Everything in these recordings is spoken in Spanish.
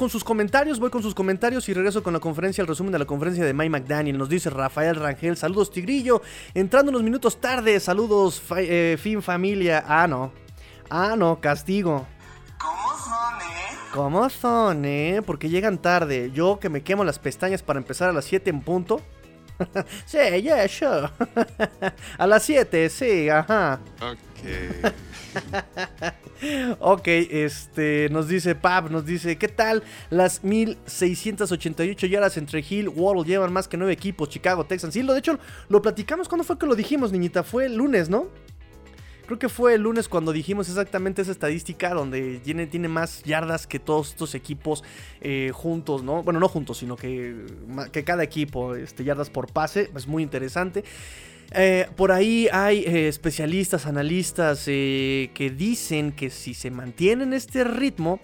con sus comentarios. Voy con sus comentarios y regreso con la conferencia, el resumen de la conferencia de Mike McDaniel. Nos dice Rafael Rangel, saludos Tigrillo. Entrando unos minutos tarde, saludos eh, Fin Familia. Ah, no. Ah, no, castigo. ¿Cómo son, eh? ¿Cómo son, eh? Porque llegan tarde. Yo que me quemo las pestañas para empezar a las 7 en punto. sí, yeah, sure. a las 7, sí, ajá. Ok. ok, este, nos dice Pab, nos dice, ¿qué tal? Las 1688 yardas entre Hill, Waddle llevan más que nueve equipos, Chicago, Texans. Sí, lo, de hecho, lo platicamos, ¿cuándo fue que lo dijimos, niñita? Fue el lunes, ¿no? Creo que fue el lunes cuando dijimos exactamente esa estadística donde tiene, tiene más yardas que todos estos equipos eh, juntos, ¿no? Bueno, no juntos, sino que, que cada equipo, este, yardas por pase. Es muy interesante. Eh, por ahí hay eh, especialistas, analistas que dicen que si se mantiene en este ritmo,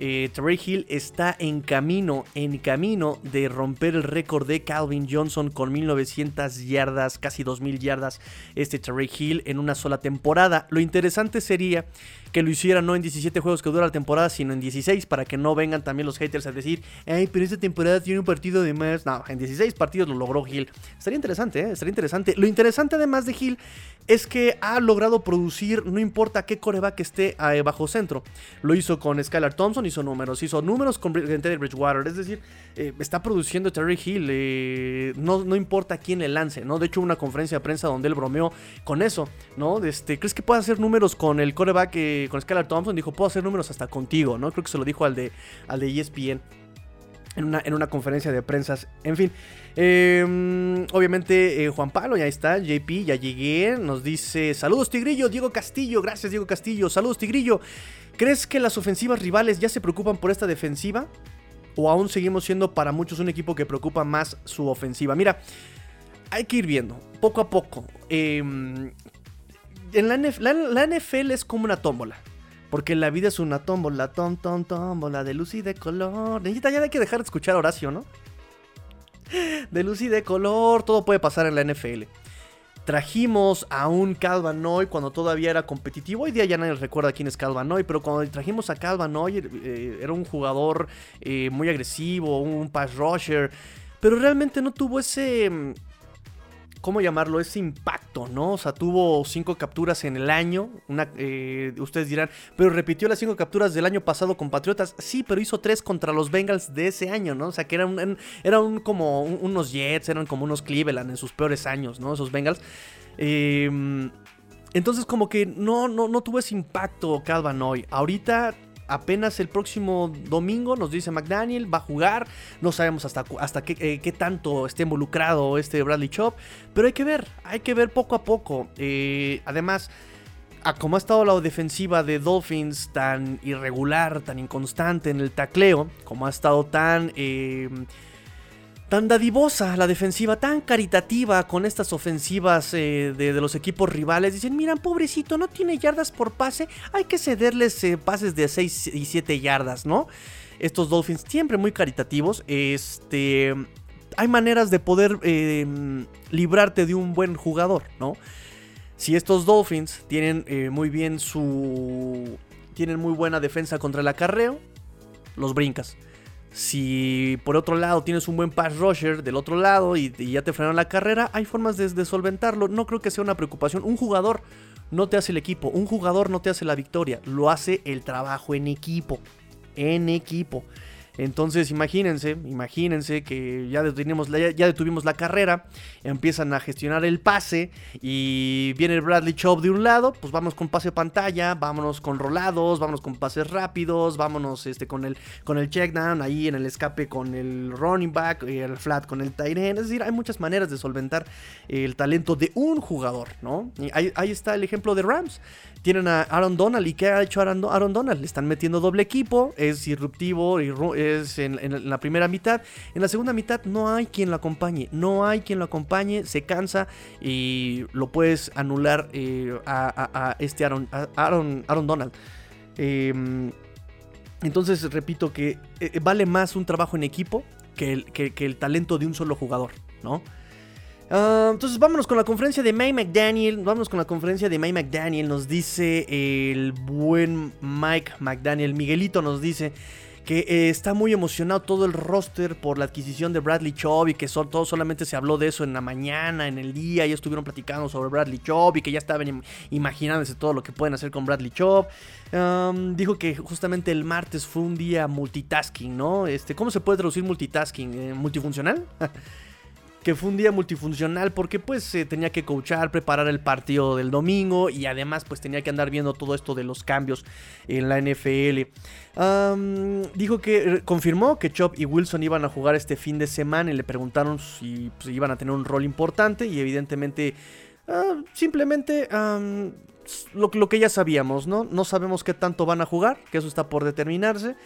eh, Hill está en camino, en camino de romper el récord de Calvin Johnson con 1900 yardas, casi 2000 yardas, este Trey Hill en una sola temporada. Lo interesante sería que lo hiciera no en 17 juegos que dura la temporada, sino en 16, para que no vengan también los haters a decir, ay, pero esta temporada tiene un partido de más. No, en 16 partidos lo logró Hill. Estaría interesante, ¿eh? Estaría interesante. Lo interesante además de Hill es que ha logrado producir, no importa qué coreback esté eh, bajo centro. Lo hizo con Skylar Thompson, hizo números, hizo números con Teddy Bridgewater. Es decir, eh, está produciendo Terry Hill, no, no importa quién le lance, ¿no? De hecho, una conferencia de prensa donde él bromeó con eso, ¿no? Este, ¿Crees que puede hacer números con el coreback? Con Skylar Thompson, dijo, puedo hacer números hasta contigo, ¿no? Creo que se lo dijo al de, al de ESPN. En una, en una, conferencia de prensa. En fin, em, obviamente eh, Juan Pablo, ya está, JP, ya llegué, nos dice, saludos Tigrillo, Diego Castillo, gracias Diego Castillo, saludos Tigrillo. ¿Crees que las ofensivas rivales ya se preocupan por esta defensiva? ¿O aún seguimos siendo para muchos un equipo que preocupa más su ofensiva? Mira, hay que ir viendo, poco a poco. Eh, en la, NFL es como una tómbola. Porque la vida es una tómbola, tom, tom, tómbola, de luz y de color. Necesita ya hay que dejar de escuchar a Horacio, ¿no? De luz y de color, todo puede pasar en la NFL. Trajimos a un Calvanoy cuando todavía era competitivo. Hoy día ya nadie recuerda quién es Calvanoy, pero cuando trajimos a Calvanoy eh, era un jugador eh, muy agresivo, un pass rusher. Pero realmente no tuvo ese ¿cómo llamarlo? Ese impacto, ¿no? O sea, tuvo cinco capturas en el año. Eh, ustedes dirán, pero repitió las cinco capturas del año pasado con Patriotas. Sí, pero hizo tres contra los Bengals de ese año, ¿no? O sea, que eran, eran como unos Jets, eran como unos Cleveland en sus peores años, ¿no? Esos Bengals. Eh, entonces, como que no, no, no tuvo ese impacto Calvin hoy. Ahorita apenas el próximo domingo, nos dice McDaniel, va a jugar. No sabemos hasta, hasta qué, eh, tanto esté involucrado este Bradley Chop. Pero hay que ver, hay que ver poco a poco. Eh, además, a como ha estado la defensiva de Dolphins tan irregular, tan inconstante en el tacleo, como ha estado tan... Eh, tan dadivosa la defensiva, tan caritativa con estas ofensivas eh, de, los equipos rivales. Dicen, miran, pobrecito, no tiene yardas por pase, hay que cederles eh, pases de 6 y 7 yardas, ¿no? Estos Dolphins siempre muy caritativos. Este, hay maneras de poder em, librarte de un buen jugador, ¿no? Si estos Dolphins tienen eh, muy bien su... Tienen muy buena defensa contra el acarreo, los brincas. Si por otro lado tienes un buen pass rusher del otro lado y, ya te frenaron la carrera, hay formas de, solventarlo. No creo que sea una preocupación. Un jugador no te hace el equipo, un jugador no te hace la victoria, lo hace el trabajo en equipo. En equipo. Entonces, imagínense, imagínense que ya detuvimos, la, carrera, empiezan a gestionar el pase y viene el Bradley Chop de un lado, pues vamos con pase pantalla, vámonos con rolados, vámonos con pases rápidos, vámonos este, con el, con el check down, ahí en el escape con el running back, y el flat con el tight. Es decir, hay muchas maneras de solventar el talento de un jugador, ¿no? ahí, ahí está el ejemplo de Rams. Tienen a Aaron Donald. ¿Y qué ha hecho Aaron, Donald? Le están metiendo doble equipo. Es disruptivo. Es en, la primera mitad. En la segunda mitad no hay quien lo acompañe. No hay quien lo acompañe. Se cansa. Y lo puedes anular eh, a, este Aaron, Aaron, Aaron Donald. Em, entonces repito que eh, vale más un trabajo en equipo que el, que el talento de un solo jugador. ¿no? Ah, entonces vámonos con la conferencia de Mike McDaniel. Vámonos con la conferencia de Mike McDaniel. Nos dice el buen Mike McDaniel. Miguelito nos dice que eh, está muy emocionado todo el roster por la adquisición de Bradley Chubb y que todo solamente se habló de eso en la mañana, en el día, y estuvieron platicando sobre Bradley Chubb y que ya estaban imaginándose todo lo que pueden hacer con Bradley Chubb. dijo que justamente el martes fue un día multitasking, ¿no? Este, ¿Cómo se puede traducir multitasking? Eh, ¿Multifuncional? que fue un día multifuncional porque pues se tenía que coachar, preparar el partido del domingo y además pues tenía que andar viendo todo esto de los cambios en la NFL. dijo que eh, confirmó que Chop y Wilson iban a jugar este fin de semana y le preguntaron si pues, iban a tener un rol importante y evidentemente ah, simplemente lo, lo que ya sabíamos, ¿no? No sabemos qué tanto van a jugar, que eso está por determinarse.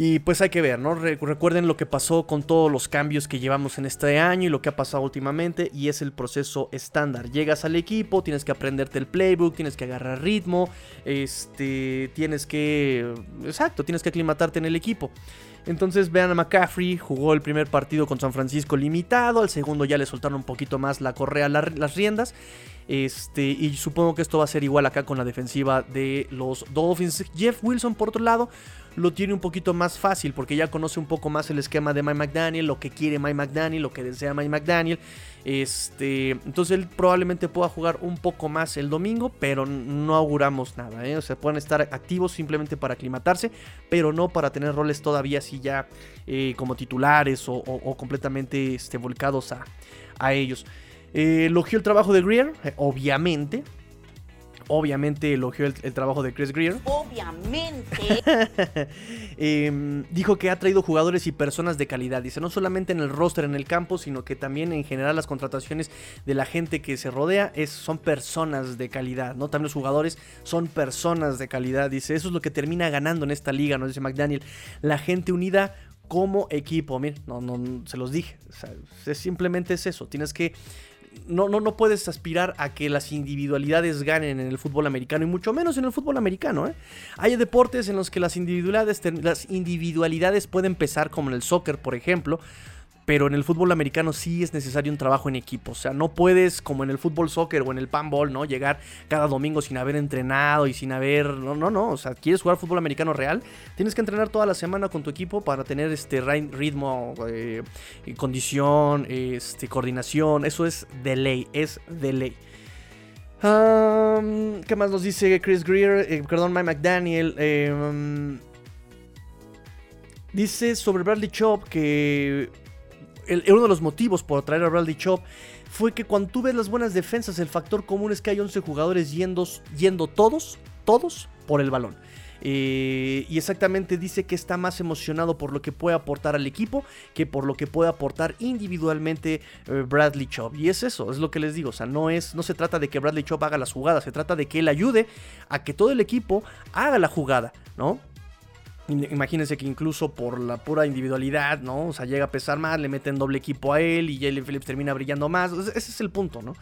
Y pues hay que ver, ¿no? recuerden lo que pasó con todos los cambios que llevamos en este año y lo que ha pasado últimamente y es el proceso estándar. Llegas al equipo, tienes que aprenderte el playbook, tienes que agarrar ritmo, este, tienes que, exacto, tienes que aclimatarte en el equipo. Entonces vean a McCaffrey, jugó el primer partido con San Francisco limitado, al segundo ya le soltaron un poquito más la correa, las riendas. Este, y supongo que esto va a ser igual acá con la defensiva de los Dolphins. Jeff Wilson, por otro lado, lo tiene un poquito más fácil porque ya conoce un poco más el esquema de Mike McDaniel, lo que quiere Mike McDaniel, lo que desea Mike McDaniel. Este, entonces él probablemente pueda jugar un poco más el domingo, pero no auguramos nada. ¿eh? O sea, pueden estar activos simplemente para aclimatarse, pero no para tener roles todavía así ya eh, como titulares o, completamente este, volcados a, a ellos. Eh, elogió el trabajo de Greer, obviamente obviamente elogió el, trabajo de Chris Greer. Obviamente. Em, dijo que ha traído jugadores y personas de calidad. Dice, no solamente en el roster, en el campo, sino que también en general las contrataciones de la gente que se rodea es, son personas de calidad, ¿no? También los jugadores son personas de calidad. Dice, eso es lo que termina ganando en esta liga, nos dice McDaniel. La gente unida como equipo. Miren, no, no, se los dije. simplemente es eso. Tienes que no, no, no puedes aspirar a que las individualidades ganen en el fútbol americano y mucho menos en el fútbol americano. ¿eh? Hay deportes en los que las individualidades, las individualidades pueden pesar, como en el soccer, por ejemplo, pero en el fútbol americano sí es necesario un trabajo en equipo. O sea, no puedes, como en el fútbol soccer o en el panball, ¿no? Llegar cada domingo sin haber entrenado y sin haber. No, no, no. O sea, quieres jugar fútbol americano real, tienes que entrenar toda la semana con tu equipo para tener este ritmo, eh, condición, este, coordinación. Eso es de ley, es de ley. ¿Qué más nos dice Chris Greer? Eh, perdón, Mike McDaniel. Em, dice sobre Bradley Chop que uno de los motivos por traer a Bradley Chop fue que cuando tú ves las buenas defensas, el factor común es que hay 11 jugadores yendo, yendo todos, todos por el balón. Eh, y exactamente dice que está más emocionado por lo que puede aportar al equipo que por lo que puede aportar individualmente eh, Bradley Chubb. Y es eso, es lo que les digo. O sea, no, es, no se trata de que Bradley Chubb haga las jugadas, se trata de que él ayude a que todo el equipo haga la jugada, ¿no? Imagínense que incluso por la pura individualidad, ¿no? O sea, llega a pesar más, le meten doble equipo a él y Jalen Phillips termina brillando más. Ese es el punto, ¿no?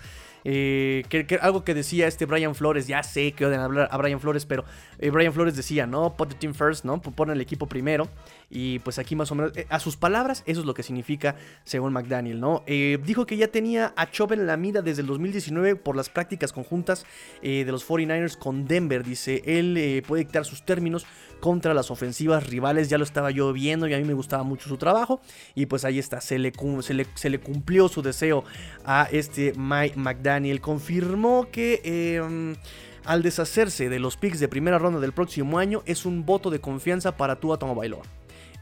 Eh, algo que decía este Brian Flores, ya sé que odian hablar a Brian Flores, pero eh, Brian Flores decía, ¿no? Put the team first, ¿no? Pon el equipo primero. Y pues aquí más o menos, eh, a sus palabras, eso es lo que significa según McDaniel, ¿no? dijo que ya tenía a Chubb en la mira desde el 2019 por las prácticas conjuntas de los 49ers con Denver. Dice, él puede dictar sus términos contra las ofensivas rivales, ya lo estaba yo viendo y a mí me gustaba mucho su trabajo. Y pues ahí está, se le cumplió su deseo a este Mike McDaniel. Daniel confirmó que em, al deshacerse de los picks de primera ronda del próximo año es un voto de confianza para Tua Tagovailoa.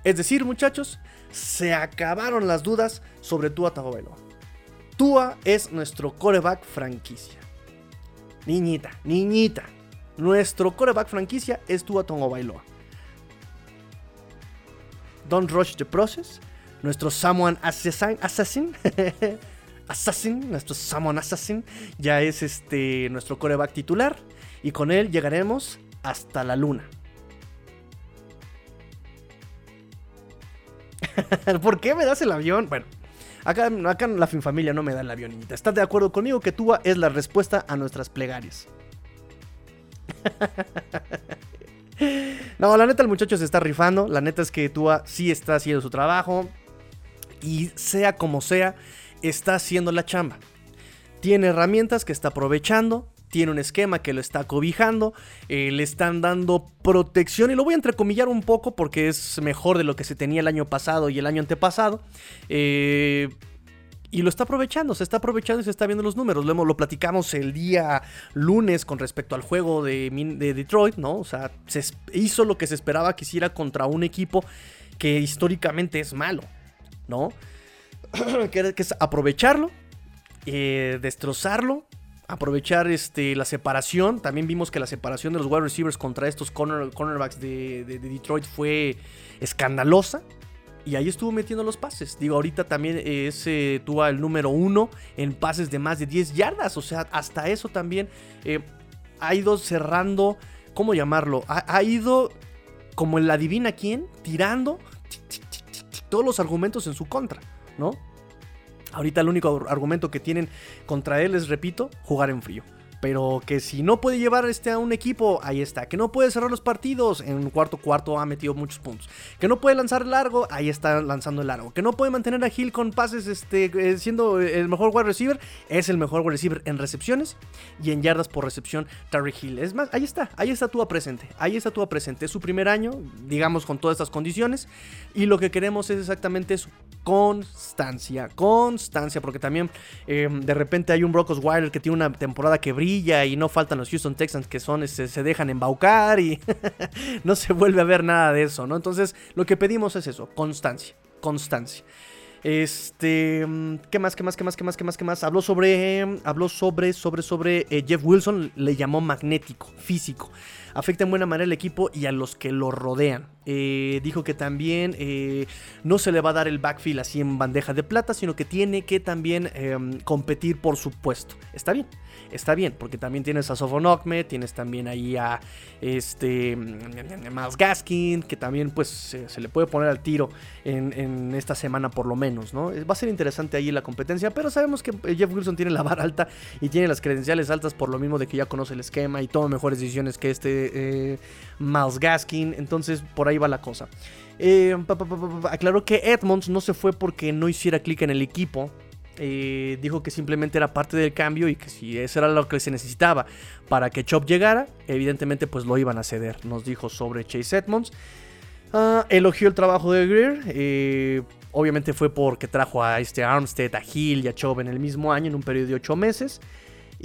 Es decir, muchachos, se acabaron las dudas sobre Tua Tagovailoa. Tua es nuestro coreback franquicia. Niñita, niñita. Nuestro coreback franquicia es Tua Tagovailoa. Don't rush the process. Nuestro Samoan Assassin, assassin Assassin, nuestro Samon Assassin, ya es este nuestro coreback titular. Y con él llegaremos hasta la luna. ¿Por qué me das el avión? Bueno, acá, acá la familia no me da el avión, niñita. ¿Estás de acuerdo conmigo que Tua es la respuesta a nuestras plegarias? no, la neta el muchacho se está rifando. La neta es que Tua sí está haciendo su trabajo. Y sea como sea, está haciendo la chamba. Tiene herramientas que está aprovechando, tiene un esquema que lo está cobijando, eh, le están dando protección y lo voy a entrecomillar un poco porque es mejor de lo que se tenía el año pasado y el año antepasado. Eh, y lo está aprovechando, se está aprovechando y se está viendo los números. Lo, lo platicamos el día lunes con respecto al juego de, de, Detroit, ¿no? O sea, se hizo lo que se esperaba que hiciera contra un equipo que históricamente es malo, ¿no? que, es aprovecharlo, eh, destrozarlo aprovechar este, la separación. También vimos que la separación de los wide receivers contra estos cornerbacks de, Detroit fue escandalosa. Y ahí estuvo metiendo los pases. Digo, ahorita también es eh, el número uno en pases de más de 10 yardas. O sea, hasta eso también eh, ha ido cerrando. ¿Cómo llamarlo? Ha, ido como en la divina quién, tirando todos los argumentos en su contra, ¿no? Ahorita el único argumento que tienen contra él es, repito, jugar en frío. Pero que si no puede llevar este a un equipo, ahí está. Que no puede cerrar los partidos, en un cuarto cuarto ha metido muchos puntos. Que no puede lanzar largo, ahí está lanzando el largo. Que no puede mantener a Hill con pases este, eh, siendo el mejor wide receiver, es el mejor wide receiver en recepciones y en yardas por recepción, Terry Hill. Es más, ahí está, ahí está tú presente. Ahí está tú presente. Es su primer año, digamos, con todas estas condiciones. Y lo que queremos es exactamente eso. Constancia, constancia, porque también eh, de repente hay un Brock Osweiler que tiene una temporada que brilla y no faltan los Houston Texans que son, este, se dejan embaucar y no se vuelve a ver nada de eso, ¿no? Entonces lo que pedimos es eso, constancia, constancia. Este, ¿qué más, qué más, qué más, qué más, qué más, qué más? Habló sobre, sobre, sobre, sobre eh, Jeff Wilson, le llamó magnético, físico afecta en buena manera al equipo y a los que lo rodean. Eh, dijo que también eh, no se le va a dar el backfield así en bandeja de plata, sino que tiene que también em, competir por su puesto. Está bien, está bien, porque también tienes a Sofonokme, tienes también ahí a este Miles Gaskin, que también pues se, le puede poner al tiro en, esta semana por lo menos, ¿no? Va a ser interesante ahí la competencia, pero sabemos que Jeff Wilson tiene la vara alta y tiene las credenciales altas por lo mismo de que ya conoce el esquema y toma mejores decisiones que este eh, Miles Gaskin. Entonces, por ahí va la cosa. Eh, aclaró que Edmonds no se fue porque no hiciera clic en el equipo. Eh, dijo que simplemente era parte del cambio y que si eso era lo que se necesitaba para que Chop llegara, evidentemente pues lo iban a ceder. Nos dijo sobre Chase Edmonds. Ah, elogió el trabajo de Greer. obviamente fue porque trajo a este Armstead, a Hill y a Chop en el mismo año, en un periodo de 8 meses.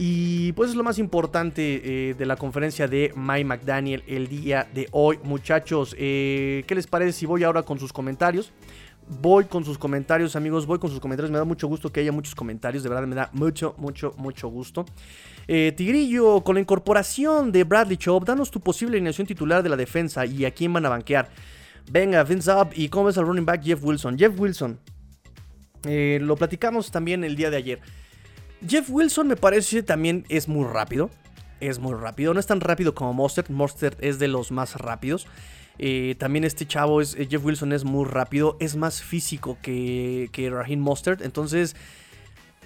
Y pues es lo más importante eh, de la conferencia de Mike McDaniel el día de hoy. Muchachos, eh, ¿qué les parece si voy ahora con sus comentarios? Voy con sus comentarios, amigos, voy con sus comentarios. Me da mucho gusto que haya muchos comentarios, de verdad me da mucho, mucho, mucho gusto. Eh, Tigrillo, con la incorporación de Bradley Chop, danos tu posible alineación titular de la defensa y a quién van a banquear. Venga, Vince Up, ¿y cómo ves al running back Jeff Wilson? Jeff Wilson, lo platicamos también el día de ayer. Jeff Wilson me parece también es muy rápido. Es muy rápido. No es tan rápido como Mostert. Mostert es de los más rápidos. Eh, también este chavo, es, eh, Jeff Wilson, es muy rápido. Es más físico que, que Raheem Mostert. Entonces,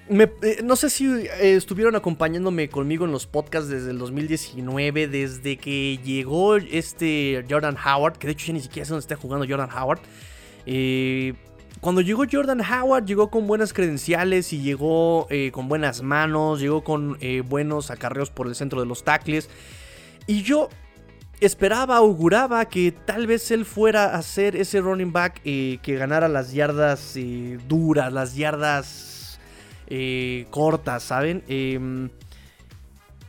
eh, no sé si estuvieron acompañándome conmigo en los podcasts desde el 2019. Desde que llegó este Jordan Howard. Que de hecho ya ni siquiera sé dónde está jugando Jordan Howard. Eh cuando llegó Jordan Howard, llegó con buenas credenciales y llegó eh, con buenas manos, llegó con eh, buenos acarreos por el centro de los tackles. Y yo esperaba, auguraba que tal vez él fuera a ser ese running back eh, que ganara las yardas duras, las yardas cortas, ¿saben? Em,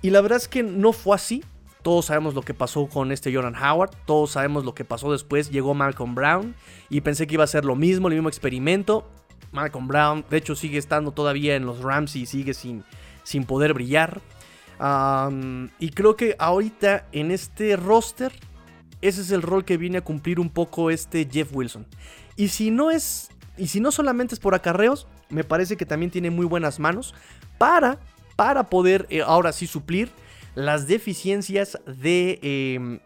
y la verdad es que no fue así. Todos sabemos lo que pasó con este Jordan Howard, todos sabemos lo que pasó después, llegó Malcolm Brown y pensé que iba a ser lo mismo, el mismo experimento. Malcolm Brown, de hecho, sigue estando todavía en los Rams y sigue sin, sin poder brillar. y creo que ahorita en este roster, ese es el rol que viene a cumplir un poco este Jeff Wilson. Y si no es, y si no solamente es por acarreos, me parece que también tiene muy buenas manos para, para poder eh, ahora sí suplir las deficiencias de em,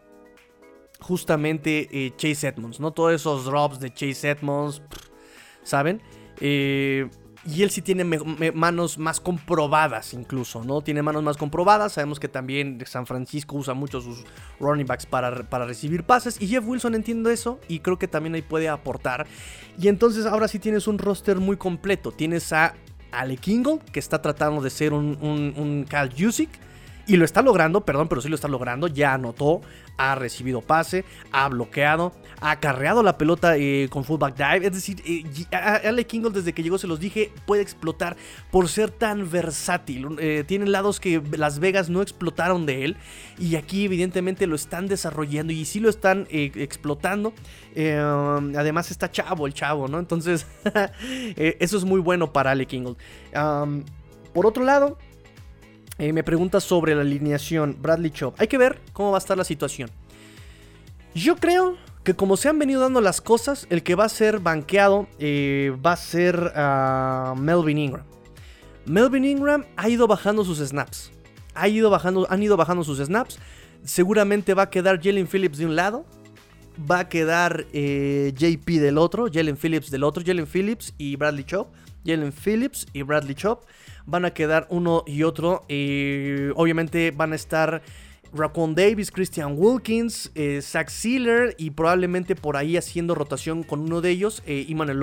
justamente eh, Chase Edmonds, ¿no? Todos esos drops de Chase Edmonds, ¿saben? Eh, y él sí tiene manos más comprobadas incluso, ¿no? Tiene manos más comprobadas. Sabemos que también San Francisco usa mucho sus running backs para, para, recibir pases. Y Jeff Wilson entiende eso y creo que también ahí puede aportar. Y entonces ahora sí tienes un roster muy completo. Tienes a Ale Kingle, que está tratando de ser un, un, un Cal Jusic Y lo está logrando, perdón, pero sí lo está logrando. Ya anotó, ha recibido pase, ha bloqueado, ha acarreado la pelota eh, con fullback dive. Es decir, eh, Ale Kingle desde que llegó, se los dije, puede explotar por ser tan versátil. Eh, tiene lados que Las Vegas no explotaron de él. Y aquí evidentemente lo están desarrollando y sí lo están explotando. además está chavo el chavo, ¿no? Entonces, eso es muy bueno para Ale Kingle. por otro lado... Eh, me pregunta sobre la alineación Bradley Chop. Hay que ver cómo va a estar la situación. Yo creo que como se han venido dando las cosas, el que va a ser banqueado eh, va a ser ah, Melvin Ingram. Melvin Ingram ha ido bajando sus snaps. Ha ido bajando, han ido bajando sus snaps. Seguramente va a quedar Jalen Phillips de un lado. Va a quedar eh, JP del otro. Jalen Phillips del otro. Jalen Phillips y Bradley Chop. Jalen Phillips y Bradley Chop van a quedar uno y otro. y obviamente van a estar Raquan Davis, Christian Wilkins, eh, Zach Sealer y probablemente por ahí haciendo rotación con uno de ellos, eh, Iman el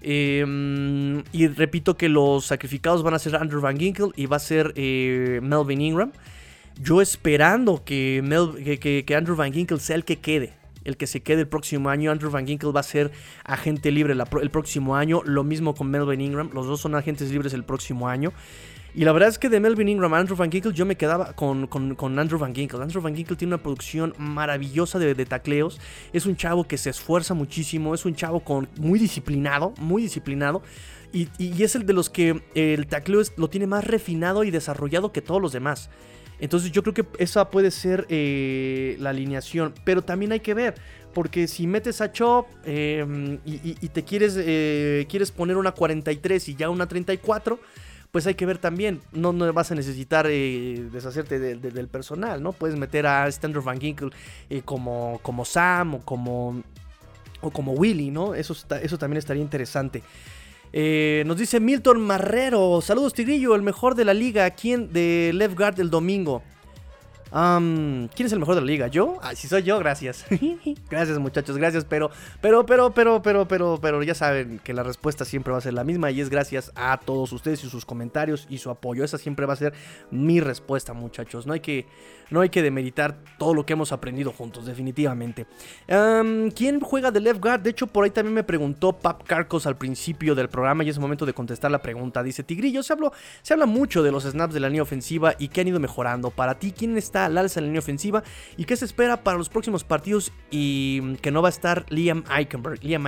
em, y repito que los sacrificados van a ser Andrew Van Ginkel y va a ser eh, Melvin Ingram. Yo esperando que, que Andrew Van Ginkel sea el que quede el que se quede el próximo año. Andrew Van Ginkel va a ser agente libre el próximo año. Lo mismo con Melvin Ingram. Los dos son agentes libres el próximo año. Y la verdad es que de Melvin Ingram a Andrew Van Ginkel yo me quedaba con, Andrew Van Ginkel. Andrew Van Ginkel tiene una producción maravillosa de, tacleos. Es un chavo que se esfuerza muchísimo. Es un chavo con, muy disciplinado, muy disciplinado. Y, es el de los que el tacleo lo tiene más refinado y desarrollado que todos los demás. Entonces yo creo que esa puede ser eh, la alineación. Pero también hay que ver. Porque si metes a Chop em, y, te quieres, eh, quieres poner una 43 y ya una 34, pues hay que ver también. No, no vas a necesitar eh, deshacerte del personal, ¿no? Puedes meter a Standard Van Ginkel como, como Sam o como, o como Willy, ¿no? Eso, eso también estaría interesante. Eh, nos dice Milton Marrero. Saludos, Tigrillo, el mejor de la liga. ¿Quién de Left Guard el domingo? ¿Quién es el mejor de la liga? ¿Yo? Ah, si soy yo, gracias. gracias, muchachos, gracias. Pero, pero, pero, pero, pero, pero, pero, ya saben que la respuesta siempre va a ser la misma. Y es gracias a todos ustedes y sus comentarios y su apoyo. Esa siempre va a ser mi respuesta, muchachos. No hay que no hay que demeritar todo lo que hemos aprendido juntos, definitivamente. ¿Quién juega de left guard? De hecho, por ahí también me preguntó Pap Carcos al principio del programa y es momento de contestar la pregunta. Dice, Tigrillo, se, se habla mucho de los snaps de la línea ofensiva y que han ido mejorando. Para ti, ¿quién está al alza en la línea ofensiva y qué se espera para los próximos partidos y mm, que no va a estar Liam Eichenberg? Liam.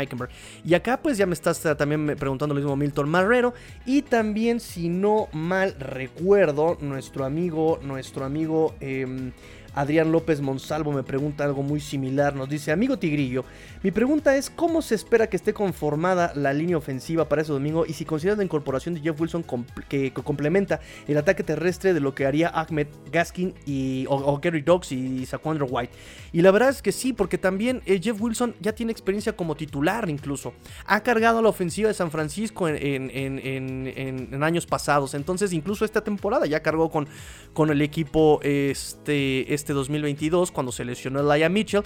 Y acá pues ya me estás eh, también preguntando lo mismo Milton Marrero y también, si no mal recuerdo, nuestro amigo, nuestro amigo... Eh, Adrián López Monsalvo me pregunta algo muy similar. Nos dice, amigo Tigrillo, mi pregunta es cómo se espera que esté conformada la línea ofensiva para ese domingo y si consideras la incorporación de Jeff Wilson que, complementa el ataque terrestre de lo que haría Ahmed Gaskin y, o, Gary Dogs y Saquandro White. Y la verdad es que sí, porque también eh, Jeff Wilson ya tiene experiencia como titular incluso. Ha cargado la ofensiva de San Francisco en, años pasados. Entonces incluso esta temporada ya cargó con, con el equipo este, este 2022 cuando se lesionó Laia Mitchell.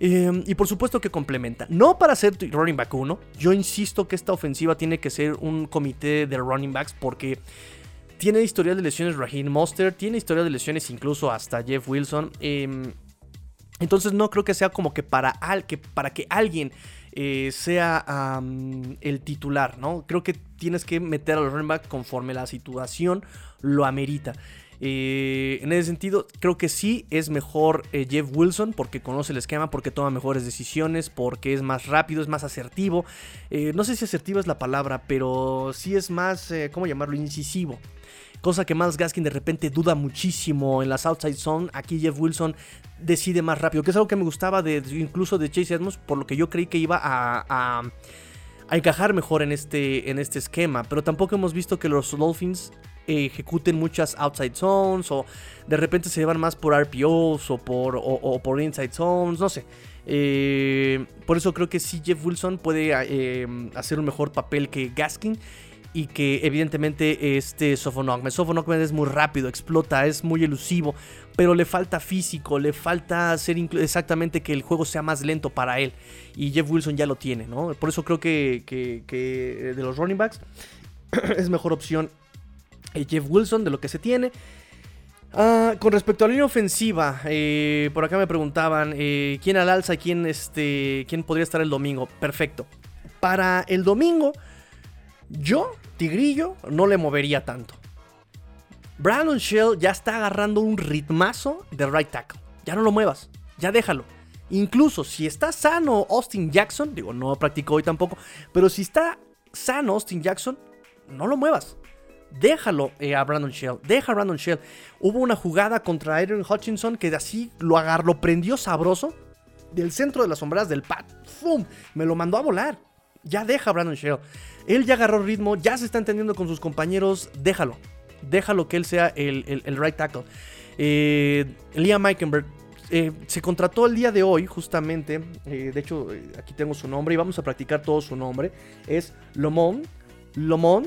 Em, y por supuesto que complementa. No para ser running back 1. Yo insisto que esta ofensiva tiene que ser un comité de running backs porque tiene historial de lesiones Raheem Monster. Tiene historial de lesiones incluso hasta Jeff Wilson. Em, entonces no creo que sea como que para, que, para que alguien eh, sea el titular, ¿no? Creo que tienes que meter al running back conforme la situación lo amerita. Eh, en ese sentido, creo que sí es mejor eh, Jeff Wilson porque conoce el esquema, porque toma mejores decisiones, porque es más rápido, es más asertivo. Eh, no sé si asertivo es la palabra, pero sí es más, ¿cómo llamarlo? Incisivo. Cosa que Miles Gaskin de repente duda muchísimo en las outside zone. Aquí Jeff Wilson decide más rápido, que es algo que me gustaba incluso de Chase Edmonds, por lo que yo creí que iba a, a encajar mejor en este, en este esquema. Pero tampoco hemos visto que los Dolphins ejecuten muchas outside zones o de repente se llevan más por RPOs o por, o, por inside zones, no sé. Eh, por eso creo que sí Jeff Wilson puede eh, hacer un mejor papel que Gaskin y que evidentemente este Sofonogme. Sofonogme es muy rápido, explota, es muy elusivo, pero le falta físico, le falta hacer exactamente que el juego sea más lento para él. Y Jeff Wilson ya lo tiene, ¿no? Por eso creo que, que de los running backs es mejor opción Jeff Wilson, de lo que se tiene. Ah, con respecto a la línea ofensiva, eh, por acá me preguntaban eh, quién al alza quién, este, quién podría estar el domingo. Perfecto. Para el domingo, yo, Tigrillo, no le movería tanto. Brandon Shell ya está agarrando un ritmazo de right tackle. Ya no lo muevas, ya déjalo. Incluso si está sano Austin Jackson, digo, no practicó hoy tampoco, pero si está sano Austin Jackson, no lo muevas. Déjalo eh, a Brandon Shell, deja a Brandon Shell. Hubo una jugada contra Aaron Hutchinson que así lo agarró, lo prendió sabroso del centro de las sombras del pad. ¡Fum! Me lo mandó a volar. Ya deja a Brandon Shell. Él ya agarró ritmo, ya se está entendiendo con sus compañeros. Déjalo. Déjalo que él sea el, right tackle. Eh, Liam Meikenberg eh, se contrató el día de hoy, justamente. de hecho, aquí tengo su nombre y vamos a practicar todo su nombre. Es Lomon. Lomon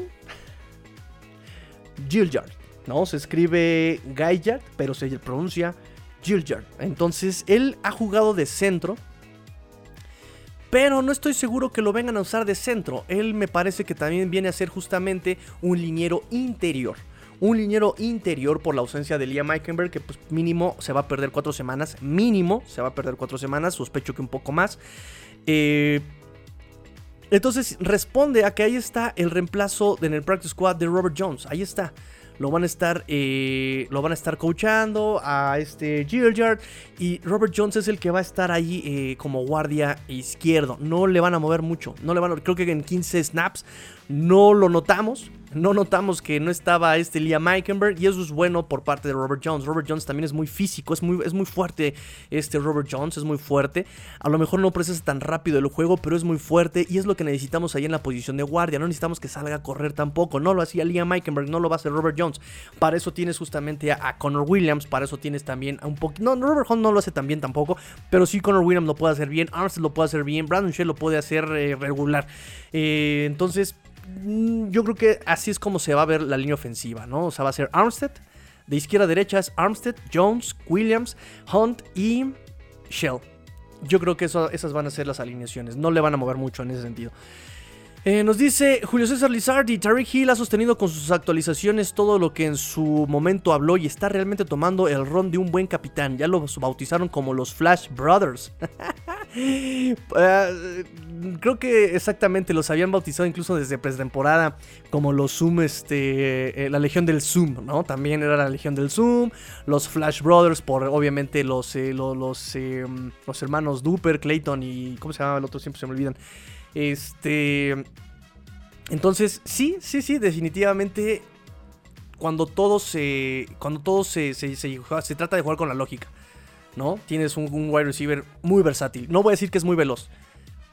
Gilliard, ¿no? Se escribe Gaillard, pero se pronuncia Gilliard. Entonces, él ha jugado de centro, pero no estoy seguro que lo vengan a usar de centro. Él me parece que también viene a ser justamente un liniero interior. Un liniero interior por la ausencia de Liam Eikenberg, que pues mínimo se va a perder cuatro semanas. Mínimo se va a perder cuatro semanas, sospecho que un poco más. Eh, entonces responde a que ahí está el reemplazo en el practice squad de Robert Jones. Ahí está. Lo van a estar, eh, lo van a estar coachando a este Gilliard. Y Robert Jones es el que va a estar ahí eh, como guardia izquierdo. No le van a mover mucho. No le van a, creo que en 15 snaps no lo notamos. No notamos que no estaba este Liam Meikenberg y eso es bueno por parte de Robert Jones. Robert Jones también es muy físico, es muy, es muy fuerte este Robert Jones, es muy fuerte. A lo mejor no procesa tan rápido el juego, pero es muy fuerte y es lo que necesitamos ahí en la posición de guardia. No necesitamos que salga a correr tampoco. No lo hacía Liam Meikenberg, no lo va a hacer Robert Jones. Para eso tienes justamente a, Connor Williams, para eso tienes también a un poquito... No, Robert Jones no lo hace tan bien tampoco, pero sí Connor Williams lo puede hacer bien, Armstead lo puede hacer bien, Brandon Shea lo puede hacer eh, regular. Eh, entonces yo creo que así es como se va a ver la línea ofensiva, ¿no? O sea, va a ser Armstead. De izquierda a derecha es Armstead, Jones, Williams, Hunt y Shell. Yo creo que esas van a ser las alineaciones. No le van a mover mucho en ese sentido. Eh, nos dice Julio César Lizardi, Tariq Hill ha sostenido con sus actualizaciones todo lo que en su momento habló y está realmente tomando el ron de un buen capitán. Ya lo bautizaron como los Flash Brothers. Eh, creo que exactamente los habían bautizado incluso desde pretemporada como los Zoom, este, eh, la Legión del Zoom, ¿no? También era la Legión del Zoom, los Flash Brothers por obviamente los, los, los, hermanos Duper, Clayton y ¿cómo se llama el otro? Siempre se me olvidan. Este. Entonces, sí, sí, sí, definitivamente. Cuando todo se. Cuando todo se, se, se, trata de jugar con la lógica. ¿No? Tienes un, wide receiver muy versátil. No voy a decir que es muy veloz.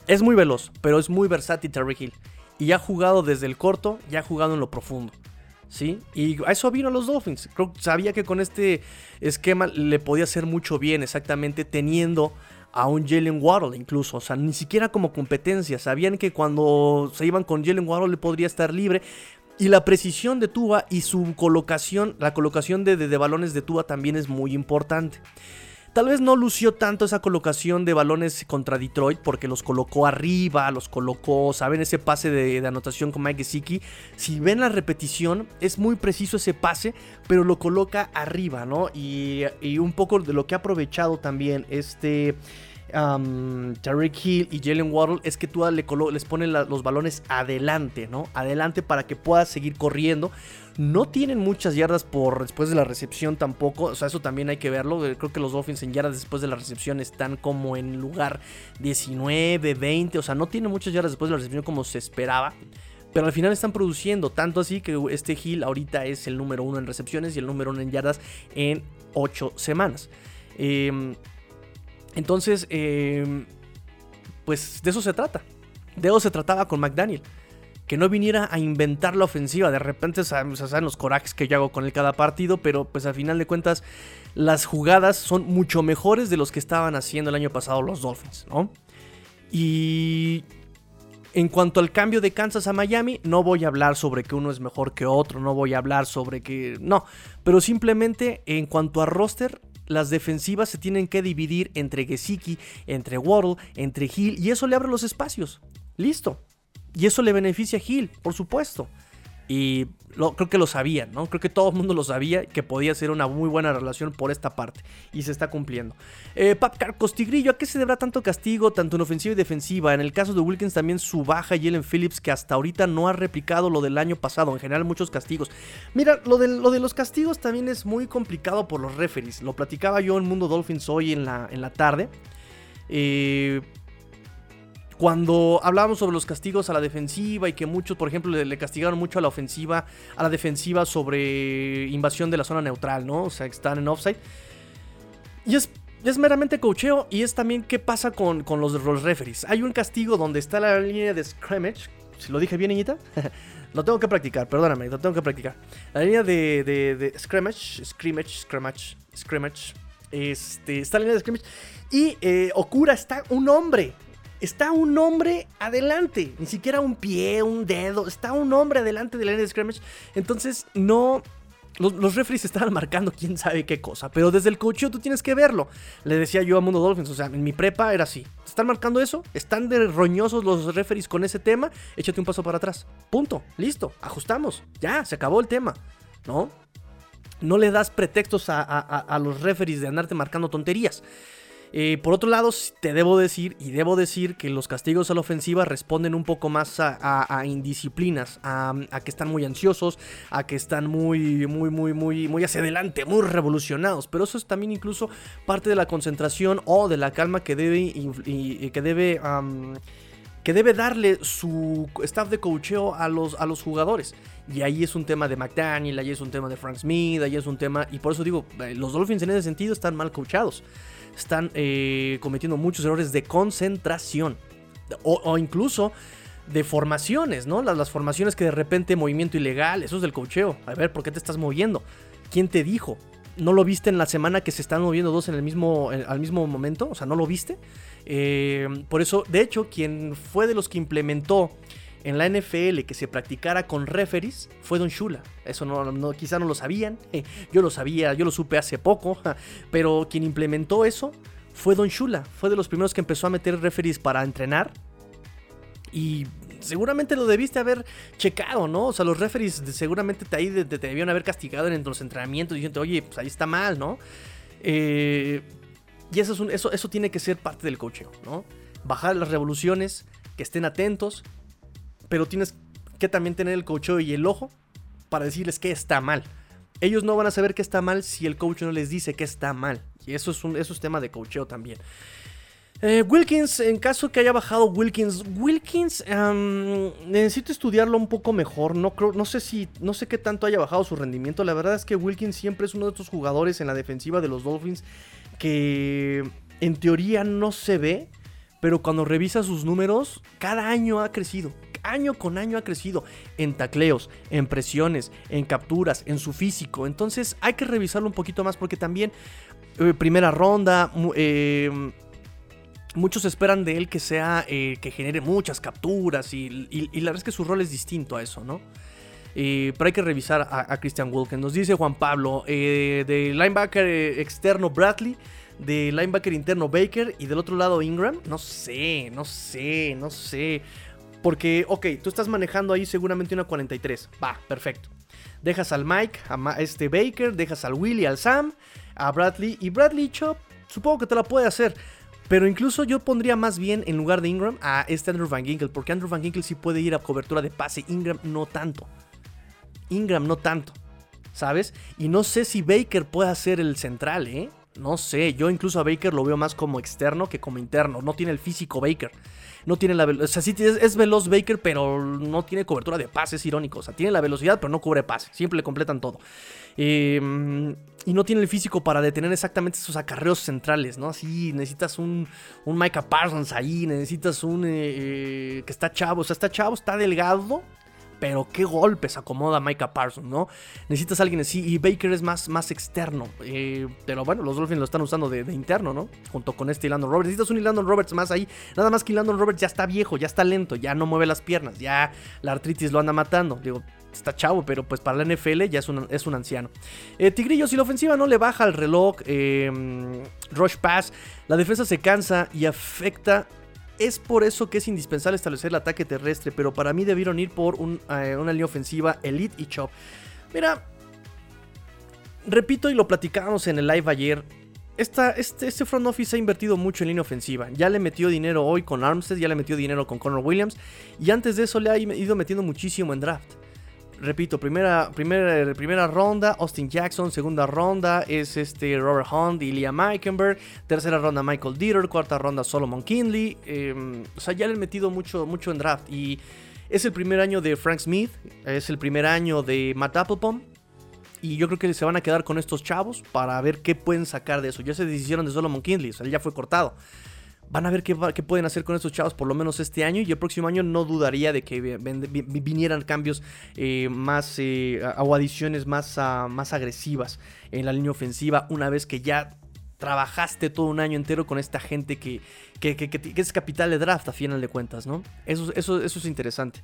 Es muy veloz, pero es muy versátil Terry Hill. Y ha jugado desde el corto, ya ha jugado en lo profundo. ¿Sí? Y a eso vino los Dolphins. Creo, sabía que con este esquema le podía hacer mucho bien, exactamente teniendo a un Jalen Waddle incluso, o sea, ni siquiera como competencia, sabían que cuando se iban con Jalen Waddle le podría estar libre. Y la precisión de Tua y su colocación, la colocación de, de, balones de Tua también es muy importante. Tal vez no lució tanto esa colocación de balones contra Detroit porque los colocó arriba, los colocó, saben, ese pase de, anotación con Mike Gesicki. Si ven la repetición, es muy preciso ese pase, pero lo coloca arriba, ¿no? Y, y un poco de lo que ha aprovechado también este um, Tariq Hill y Jalen Waddle es que tú les pones los balones adelante, ¿no? Adelante para que puedas seguir corriendo. No tienen muchas yardas por después de la recepción tampoco. O sea, eso también hay que verlo. Creo que los Dolphins en yardas después de la recepción están como en lugar 19, 20. O sea, no tienen muchas yardas después de la recepción como se esperaba. Pero al final están produciendo. Tanto así que este Hill ahorita es el número uno en recepciones y el número uno en yardas en 8 semanas. Eh, entonces, em, pues de eso se trata. De eso se trataba con McDaniel. Que no viniera a inventar la ofensiva. De repente saben los corajes que yo hago con él cada partido. Pero pues al final de cuentas, las jugadas son mucho mejores de los que estaban haciendo el año pasado los Dolphins, ¿no? Y en cuanto al cambio de Kansas a Miami, no voy a hablar sobre que uno es mejor que otro, no voy a hablar sobre que... No, pero simplemente en cuanto a roster, las defensivas se tienen que dividir entre Gesicki, entre Waddle, entre Hill, y eso le abre los espacios. Listo. Y eso le beneficia a Hill, por supuesto. Y creo que lo sabían, ¿no? Creo que todo el mundo lo sabía que podía ser una muy buena relación por esta parte. Y se está cumpliendo. Eh, Papcar Costigrillo, ¿a qué se deberá tanto castigo, tanto en ofensiva y defensiva? En el caso de Wilkins también su baja y Ellen Phillips, que hasta ahorita no ha replicado lo del año pasado. En general, muchos castigos. Mira, lo de, lo de los castigos también es muy complicado por los referees. Lo platicaba yo en Mundo Dolphins hoy en la, en la tarde. Eh, cuando hablábamos sobre los castigos a la defensiva y que muchos, por ejemplo, le, castigaron mucho a la ofensiva, a la defensiva sobre invasión de la zona neutral, ¿no? O sea, que están en offside. Y es, es meramente cocheo y es también qué pasa con, los, los referees. Hay un castigo donde está la línea de scrimmage. Si lo dije bien, niñita. lo tengo que practicar, perdóname, lo tengo que practicar. La línea de, de, de scrimmage, scrimmage, scrimmage, scrimmage. Este, está la línea de scrimmage. Y eh, Okura está un hombre está un hombre adelante. Ni siquiera un pie, un dedo. Está un hombre adelante de la línea de scrimmage. Entonces, no. Los, los referees estaban marcando quién sabe qué cosa. Pero desde el cocheo tú tienes que verlo. Le decía yo a Mundo Dolphins. O sea, en mi prepa era así. ¿Están marcando eso? ¿Están de roñosos los referees con ese tema? Échate un paso para atrás. Punto. Listo. Ajustamos. Ya, se acabó el tema. ¿No? No le das pretextos a, los referees de andarte marcando tonterías. Eh, por otro lado, te debo decir, y debo decir que los castigos a la ofensiva responden un poco más a, indisciplinas, a, que están muy ansiosos, a que están muy, muy, muy, muy, muy hacia adelante, muy revolucionados. Pero eso es también incluso parte de la concentración o de la calma que debe, que debe, que debe darle su staff de coacheo a los, a los jugadores. Y ahí es un tema de McDaniel, ahí es un tema de Frank Smith, ahí es un tema, y por eso digo, eh, los Dolphins en ese sentido están mal coachados están eh, cometiendo muchos errores de concentración. O, incluso de formaciones, ¿no? Las, formaciones que de repente movimiento ilegal, eso es del cocheo. A ver, ¿por qué te estás moviendo? ¿Quién te dijo? ¿No lo viste en la semana que se están moviendo dos en el mismo, al mismo momento? O sea, ¿no lo viste? Eh, por eso, de hecho, quien fue de los que implementó en la NFL que se practicara con referees fue Don Shula. Eso no, quizá no lo sabían. Yo lo sabía, yo lo supe hace poco. Pero quien implementó eso fue Don Shula. Fue de los primeros que empezó a meter referees para entrenar. Y seguramente lo debiste haber checado, ¿no? O sea, los referees seguramente te, ahí te, debieron haber castigado en los entrenamientos diciendo, oye, pues ahí está mal, ¿no? Eh, y eso, es eso, eso tiene que ser parte del cocheo, ¿no? Bajar las revoluciones, que estén atentos, pero tienes que también tener el coach y el ojo para decirles que está mal. Ellos no van a saber que está mal si el coach no les dice que está mal. Y eso es, un, eso es tema de coacheo también. Eh, Wilkins, en caso que haya bajado Wilkins, Wilkins necesito estudiarlo un poco mejor. No creo, no sé si, no sé qué tanto haya bajado su rendimiento. La verdad es que Wilkins siempre es uno de estos jugadores en la defensiva de los Dolphins que en teoría no se ve, pero cuando revisa sus números, cada año ha crecido año con año ha crecido en tacleos, en presiones, en capturas, en su físico. Entonces hay que revisarlo un poquito más porque también eh, primera ronda, eh, muchos esperan de él que sea, eh, que genere muchas capturas y, la verdad es que su rol es distinto a eso, ¿no? pero hay que revisar a, Christian Wilken. Nos dice Juan Pablo, de linebacker externo Bradley, de linebacker interno Baker y del otro lado Ingram. No sé, no sé, no sé. Porque, ok, tú estás manejando ahí seguramente una 43. Va, perfecto. Dejas al Mike, a este Baker, dejas al Willy, al Sam, a Bradley. Y Bradley Chop, supongo que te la puede hacer. Pero incluso yo pondría más bien en lugar de Ingram a este Andrew Van Ginkle. Porque Andrew Van Ginkle sí puede ir a cobertura de pase. Ingram no tanto. Ingram no tanto. ¿Sabes? Y no sé si Baker puede hacer el central, ¿eh? No sé. Yo incluso a Baker lo veo más como externo que como interno. No tiene el físico Baker no tiene la velocidad. O sea, sí es, veloz Baker, pero no tiene cobertura de pases, irónico. O sea, tiene la velocidad, pero no cubre pase. Siempre le completan todo. Em, y no tiene el físico para detener exactamente esos acarreos centrales, ¿no? Así necesitas un, un Micah Parsons ahí, necesitas un eh, eh, que está chavo, o sea, está chavo, está delgado, pero qué golpes acomoda Micah Parsons, ¿no? Necesitas a alguien así y Baker es más, más externo. Eh, pero bueno, los Dolphins lo están usando de, interno, ¿no? Junto con este Landon Roberts. Necesitas un Landon Roberts más ahí. Nada más que Landon Roberts ya está viejo, ya está lento, ya no mueve las piernas, ya la artritis lo anda matando. Digo, está chavo, pero pues para la NFL ya es un, es un anciano. Eh, Tigrillo, si la ofensiva no le baja al reloj, eh, Rush Pass, la defensa se cansa y afecta Es por eso que es indispensable establecer el ataque terrestre, pero para mí debieron ir por eh, una línea ofensiva Elite y Chop. Mira, repito y lo platicábamos en el live ayer. Este, este, front office ha invertido mucho en línea ofensiva. Ya le metió dinero hoy con Armstead, ya le metió dinero con Connor Williams. Y antes de eso le ha ido metiendo muchísimo en draft. Repito, primera, primera, primera ronda, Austin Jackson. Segunda ronda es este Robert Hunt y Liam Meikenberg. Tercera ronda, Michael Dieter. Cuarta ronda, Solomon Kinley. Em, o sea, ya le han metido mucho, mucho en draft. Y es el primer año de Frank Smith. Es el primer año de Matt Applebaum. Y yo creo que se van a quedar con estos chavos para ver qué pueden sacar de eso. Ya se deshicieron de Solomon Kinley, o sea, ya fue cortado. Van a ver qué, pueden hacer con estos chavos por lo menos este año. Y el próximo año no dudaría de que vinieran cambios eh, más eh, o adiciones más, más agresivas en la línea ofensiva. Una vez que ya trabajaste todo un año entero con esta gente que, que, es capital de draft a final de cuentas, ¿no? Eso, eso, eso es interesante.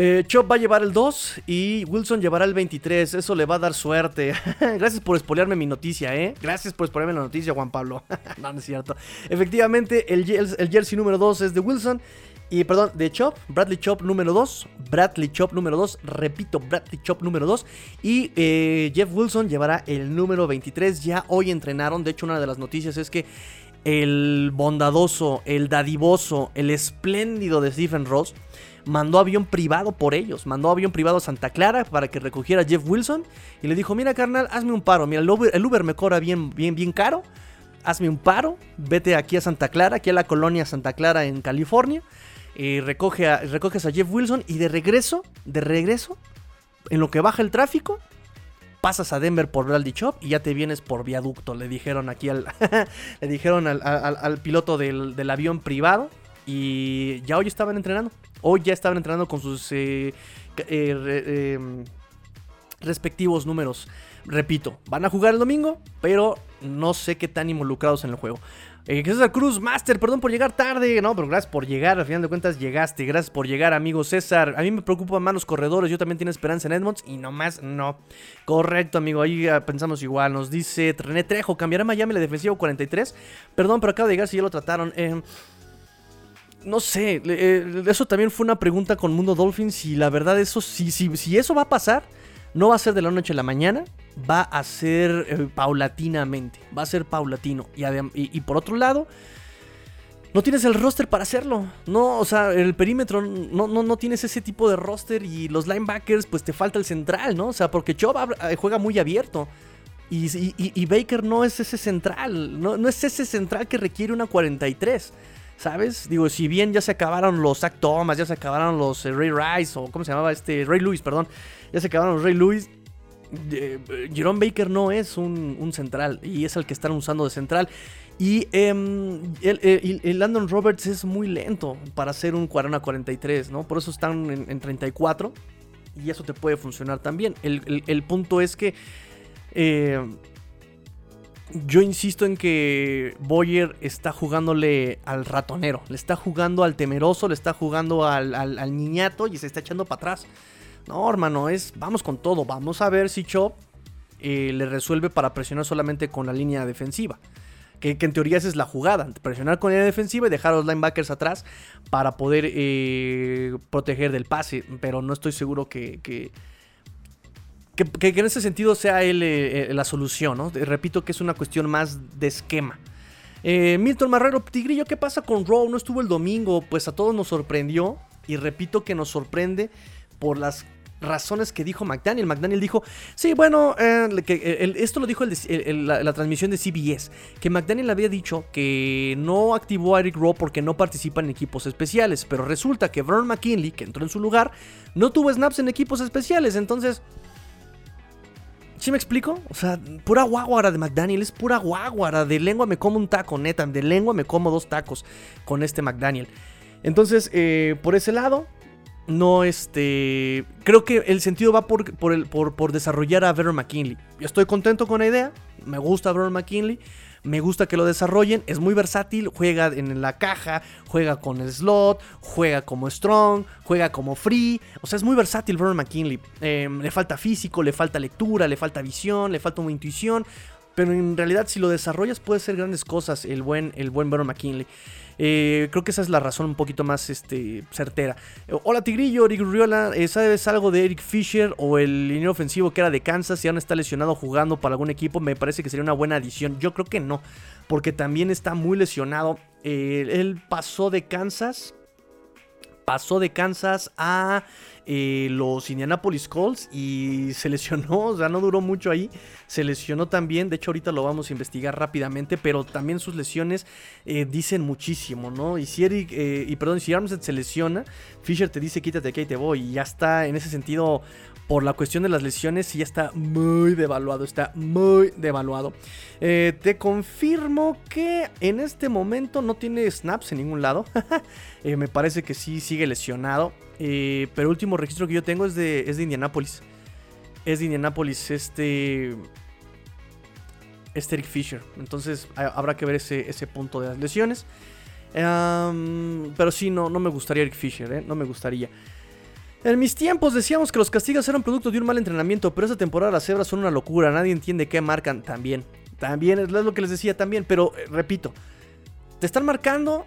Eh, Chop va a llevar el 2 y Wilson llevará el 23. Eso le va a dar suerte. Gracias por espolearme mi noticia, ¿eh? Gracias por espolearme la noticia, Juan Pablo. no, no es cierto. Efectivamente, el, jersey número 2 es de Wilson. Y perdón, de Chop, Bradley Chop número 2. Bradley Chop número 2. Repito, Bradley Chop número 2. Y eh, Jeff Wilson llevará el número 23. Ya hoy entrenaron. De hecho, una de las noticias es que el bondadoso, el dadivoso, el espléndido de Stephen Ross mandó avión privado por ellos, mandó avión privado a Santa Clara para que recogiera a Jeff Wilson y le dijo, mira carnal, hazme un paro, mira, el Uber, me cobra bien, bien, bien caro, hazme un paro, vete aquí a Santa Clara, aquí a la colonia Santa Clara en California, y recoge a, recoges a Jeff Wilson y de regreso, de regreso, en lo que baja el tráfico, pasas a Denver por Bradley Chop y ya te vienes por viaducto. Le dijeron aquí al. le dijeron al, piloto del, avión privado. Y ya hoy estaban entrenando. Hoy ya estaban entrenando con sus eh, eh, em, respectivos números. Repito, van a jugar el domingo, pero no sé qué tan involucrados en el juego. Eh, César Cruz, Master, perdón por llegar tarde. No, pero gracias por llegar. Al final de cuentas llegaste. Gracias por llegar, amigo César. A mí me preocupan más los corredores. Yo también tengo esperanza en Edmonds y nomás no. Correcto, amigo. Ahí ah, pensamos igual. Nos dice René Trejo. ¿Cambiará Miami la defensiva 43? Perdón, pero acaba de llegar si ya lo trataron. Eh, no sé, eh, eso también fue una pregunta con Mundo Dolphins y la verdad eso, si, si, si eso va a pasar, no va a ser de la noche a la mañana, va a ser eh, paulatinamente, va a ser paulatino. Y, y, por otro lado, no tienes el roster para hacerlo. No, o sea, el perímetro no, no, no tienes ese tipo de roster y los linebackers, pues te falta el central, ¿no? O sea, porque Chubb eh, juega muy abierto. Y, y, Baker no es ese central, no, no es ese central que requiere una 43. ¿Sabes? Digo, si bien ya se acabaron los Zach Thomas, ya se acabaron los eh, Ray Rice, o ¿cómo se llamaba este? Ray Lewis, perdón. Ya se acabaron los Ray Lewis. Eh, Jerome Baker no es un, central y es el que están usando de central. Y em, el, Landon Roberts es muy lento para hacer un 40-43, ¿no? Por eso están en, 34 y eso te puede funcionar también. El, punto es que eh, yo insisto en que Boyer está jugándole al ratonero, le está jugando al temeroso, le está jugando al, niñato y se está echando para atrás. No, hermano, es vamos con todo. Vamos a ver si Chop eh, le resuelve para presionar solamente con la línea defensiva. Que, en teoría esa es la jugada, presionar con la línea defensiva y dejar a los linebackers atrás para poder eh, proteger del pase. Pero no estoy seguro que, en ese sentido sea él eh, eh, la solución, ¿no? Repito que es una cuestión más de esquema. Eh, Milton Marrero, Tigrillo, ¿qué pasa con Rowe? No estuvo el domingo, pues a todos nos sorprendió. Y repito que nos sorprende por las razones que dijo McDaniel. McDaniel dijo, sí, bueno, que, esto lo dijo la, transmisión de CBS, que McDaniel había dicho que no activó a Eric Rowe porque no participa en equipos especiales, pero resulta que Vernon McKinley, que entró en su lugar, no tuvo snaps en equipos especiales, entonces ¿Sí me explico? O sea, pura guaguara de McDaniel, es pura guaguara. De lengua me como un taco, neta. De lengua me como dos tacos con este McDaniel. Entonces, eh, por ese lado, no este. Creo que el sentido va por, por, por, desarrollar a Vernon McKinley. Yo estoy contento con la idea. Me gusta Vernon McKinley. Me gusta que lo desarrollen. Es muy versátil. Juega en la caja. Juega con el slot. Juega como strong. Juega como free. O sea, es muy versátil Vernon McKinley. Em, le falta físico. Le falta lectura. Le falta visión. Le falta una intuición. pero en realidad si lo desarrollas puede ser grandes cosas el buen, el buen McKinley. Eh, creo que esa es la razón un poquito más este, certera. Eh, hola Tigrillo, Eric Riola, eh, ¿sabes algo de Eric Fisher o el línea ofensivo que era de Kansas y aún está lesionado jugando para algún equipo? Me parece que sería una buena adición. Yo creo que no, porque también está muy lesionado. él pasó de Kansas, pasó de Kansas a eh, los Indianapolis Colts y se lesionó, o sea, no duró mucho ahí, se lesionó también, de hecho ahorita lo vamos a investigar rápidamente, pero también sus lesiones eh, dicen muchísimo, ¿no? Y si Eric, eh, y perdón, si Armstead se lesiona, Fisher te dice quítate aquí y te voy, y ya está en ese sentido por la cuestión de las lesiones ya está muy devaluado, está muy devaluado. te confirmo que en este momento no tiene snaps en ningún lado. me parece que sí sigue lesionado. Eh, pero el último registro que yo tengo es de, es de Indianapolis. Es de Indianapolis, este. Este Eric Fisher. Entonces habrá que ver ese, ese punto de las lesiones. pero sí, no, no me gustaría Eric Fisher, ¿eh? no me gustaría. En mis tiempos decíamos que los castigos eran producto de un mal entrenamiento, pero esta temporada las cebras son una locura. Nadie entiende qué marcan también. También es lo que les decía también, pero eh, repito, te están marcando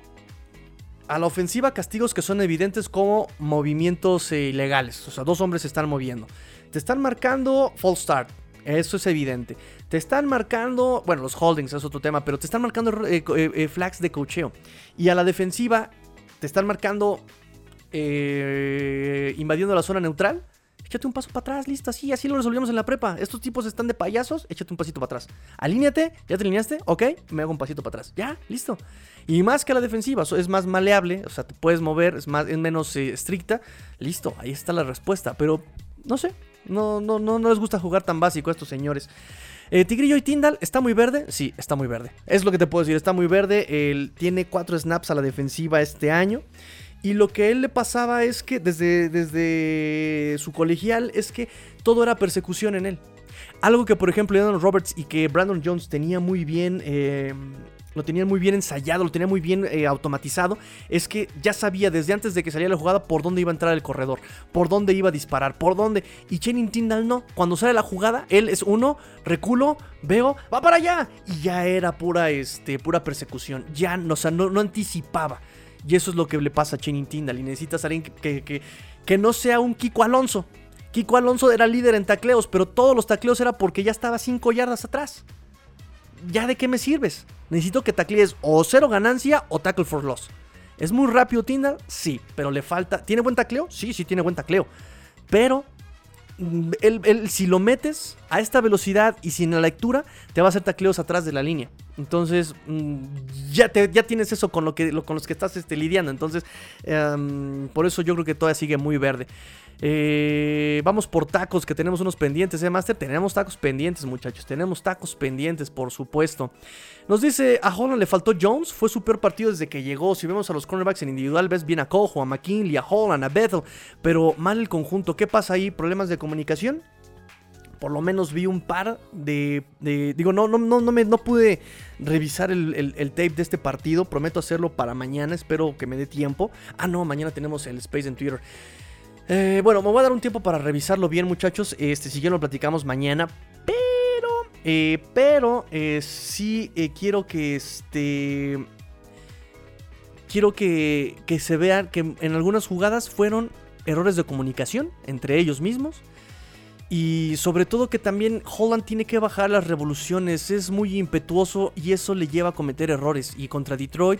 a la ofensiva castigos que son evidentes como movimientos eh, ilegales. O sea, dos hombres se están moviendo. Te están marcando false start. Eso es evidente. Te están marcando, bueno, los holdings es otro tema, pero te están marcando eh, flags de cocheo. Y a la defensiva te están marcando invadiendo la zona neutral échate un paso para atrás, listo, así, así lo resolvimos en la prepa. Estos tipos están de payasos, échate un pasito para atrás. Alíñate, ya te alineaste, ok, me hago un pasito para atrás. Ya, listo. Y más que la defensiva, es más maleable, o sea, te puedes mover, es, más, es menos eh, estricta. Listo, ahí está la respuesta. Pero, no sé, no, no, no, no les gusta jugar tan básico a estos señores. Eh, Tigrillo y Tyndall, ¿está muy verde? Sí, está muy verde. Es lo que te puedo decir, está muy verde. Él tiene cuatro snaps a la defensiva este año. Y lo que a él le pasaba es que desde, desde su colegial es que todo era persecución en él. Algo que por ejemplo Leon Roberts y que Brandon Jones tenía muy bien... Eh, lo tenían muy bien ensayado, lo tenía muy bien eh, automatizado, es que ya sabía desde antes de que salía la jugada por dónde iba a entrar el corredor, por dónde iba a disparar, por dónde. Y Channing Tindall no, cuando sale la jugada, él es uno, reculo, veo, va para allá. Y ya era pura, este, pura persecución, ya o sea, no, no anticipaba. Y eso es lo que le pasa a Channing Tindall. Y necesitas alguien que, que, no sea un Kiko Alonso. Kiko Alonso era líder en tacleos, pero todos los tacleos era porque ya estaba 5 yardas atrás. ¿Ya de qué me sirves? Necesito que taclees o cero ganancia o tackle for loss. ¿Es muy rápido Tindall? Sí, pero le falta. ¿Tiene buen tacleo? Sí, sí tiene buen tacleo. Pero él, si lo metes a esta velocidad y sin la lectura, te va a hacer tacleos atrás de la línea. Entonces, mm, ya, te, ya tienes eso con, lo que, con los que estás este, lidiando. Entonces, em, por eso yo creo que todavía sigue muy verde. Eh, vamos por tacos, que tenemos unos pendientes, ¿eh, Master? Tenemos tacos pendientes, muchachos. Tenemos tacos pendientes, por supuesto. Nos dice, a Holland le faltó Jones. Fue su peor partido desde que llegó. Si vemos a los cornerbacks en individual, ves bien a Cojo, a McKinley, a Holland, a Bethel. Pero mal el conjunto. ¿Qué pasa ahí? ¿Problemas de comunicación? por lo menos vi un par de, digo, no, no, no, no, me, no pude revisar el, tape de este partido. Prometo hacerlo para mañana. Espero que me dé tiempo. Ah, no, mañana tenemos el Space en Twitter. Eh, bueno, me voy a dar un tiempo para revisarlo bien, muchachos. Este, si ya lo platicamos mañana. Pero, eh, pero, eh, sí quiero que este. Quiero que, que se vean que en algunas jugadas fueron errores de comunicación entre ellos mismos. Y sobre todo que también Holland tiene que bajar las revoluciones, es muy impetuoso y eso le lleva a cometer errores. Y contra Detroit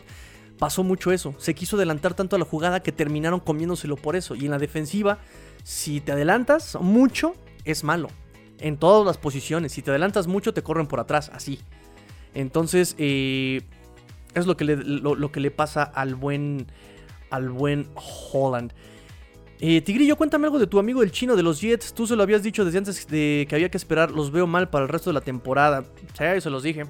pasó mucho eso, se quiso adelantar tanto a la jugada que terminaron comiéndoselo por eso. Y en la defensiva, si te adelantas mucho, es malo. En todas las posiciones, si te adelantas mucho, te corren por atrás, así. Entonces, eh, es lo que, le, pasa al buen, al buen Holland. Eh, Tigrillo, cuéntame algo de tu amigo el chino de los Jets. Tú se lo habías dicho desde antes de que había que esperar. Los veo mal para el resto de la temporada. Sí, se los dije.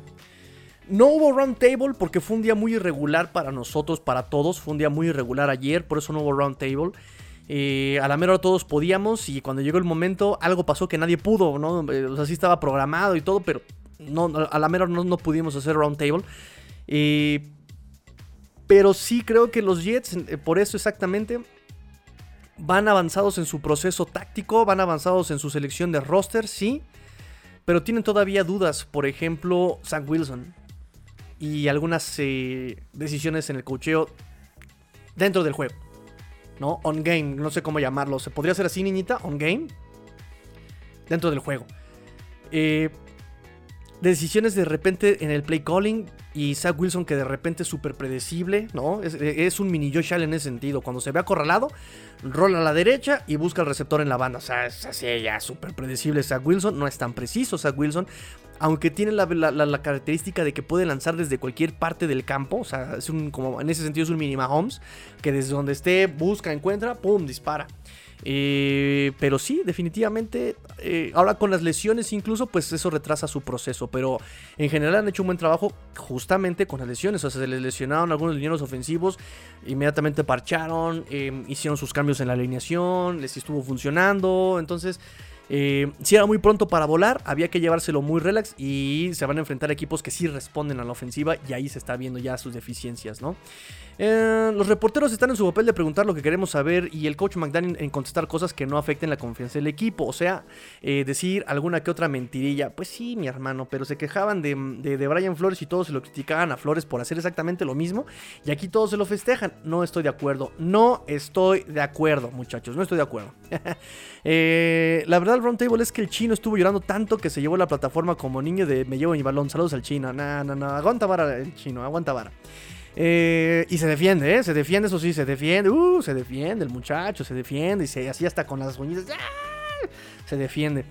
No hubo round table porque fue un día muy irregular para nosotros, para todos. Fue un día muy irregular ayer, por eso no hubo round table. Eh, a la mera todos podíamos y cuando llegó el momento algo pasó que nadie pudo, ¿no? Eh, o sea, sí estaba programado y todo, pero no, a la mera no, no pudimos hacer round table. pero sí creo que los Jets, por eso exactamente, van avanzados en su proceso táctico, van avanzados en su selección de roster, sí. pero tienen todavía dudas. Por ejemplo, Zach Wilson y algunas eh, decisiones en el cocheo dentro del juego. ¿No? On game, no sé cómo llamarlo. ¿Se podría hacer así, niñita? On game. Dentro del juego. Eh, decisiones de repente en el play calling y Zach Wilson que de repente es súper predecible, ¿no? Es, un mini Josh Allen en ese sentido. Cuando se ve acorralado, rola a la derecha y busca el receptor en la banda. O sea, es así ya súper predecible Zach Wilson. No es tan preciso Zach Wilson. Aunque tiene la, característica de que puede lanzar desde cualquier parte del campo. O sea, es un, en ese sentido es un mini Mahomes. Que desde donde esté, busca, encuentra, ¡pum! dispara. Eh, pero sí, definitivamente, eh, ahora con las lesiones incluso, pues eso retrasa su proceso. Pero en general han hecho un buen trabajo justamente con las lesiones. O sea, se les lesionaron algunos linieros ofensivos, inmediatamente parcharon, eh, hicieron sus cambios en la alineación, les estuvo funcionando. Entonces... Eh, si era muy pronto para volar, había que llevárselo muy relax y se van a enfrentar equipos que sí responden a la ofensiva y ahí se está viendo ya sus deficiencias, ¿no? Eh, los reporteros están en su papel de preguntar lo que queremos saber y el coach McDaniel en contestar cosas que no afecten la confianza del equipo. O sea, eh, decir alguna que otra mentirilla. Pues sí, mi hermano, pero se quejaban de, de, Brian Flores y todos se lo criticaban a Flores por hacer exactamente lo mismo. Y aquí todos se lo festejan. No estoy de acuerdo. No estoy de acuerdo, muchachos. No estoy de acuerdo. La verdad, el roundtable es que el chino estuvo llorando tanto que se llevó la plataforma como niño de me llevo mi balón. Saludos al chino. No, no, no. Aguanta vara el chino, aguanta vara. Eh, y se defiende, ¿eh? Se defiende, eso sí, se defiende. Uh, se defiende el muchacho, se defiende. Y se, así hasta con las uñitas. Se defiende.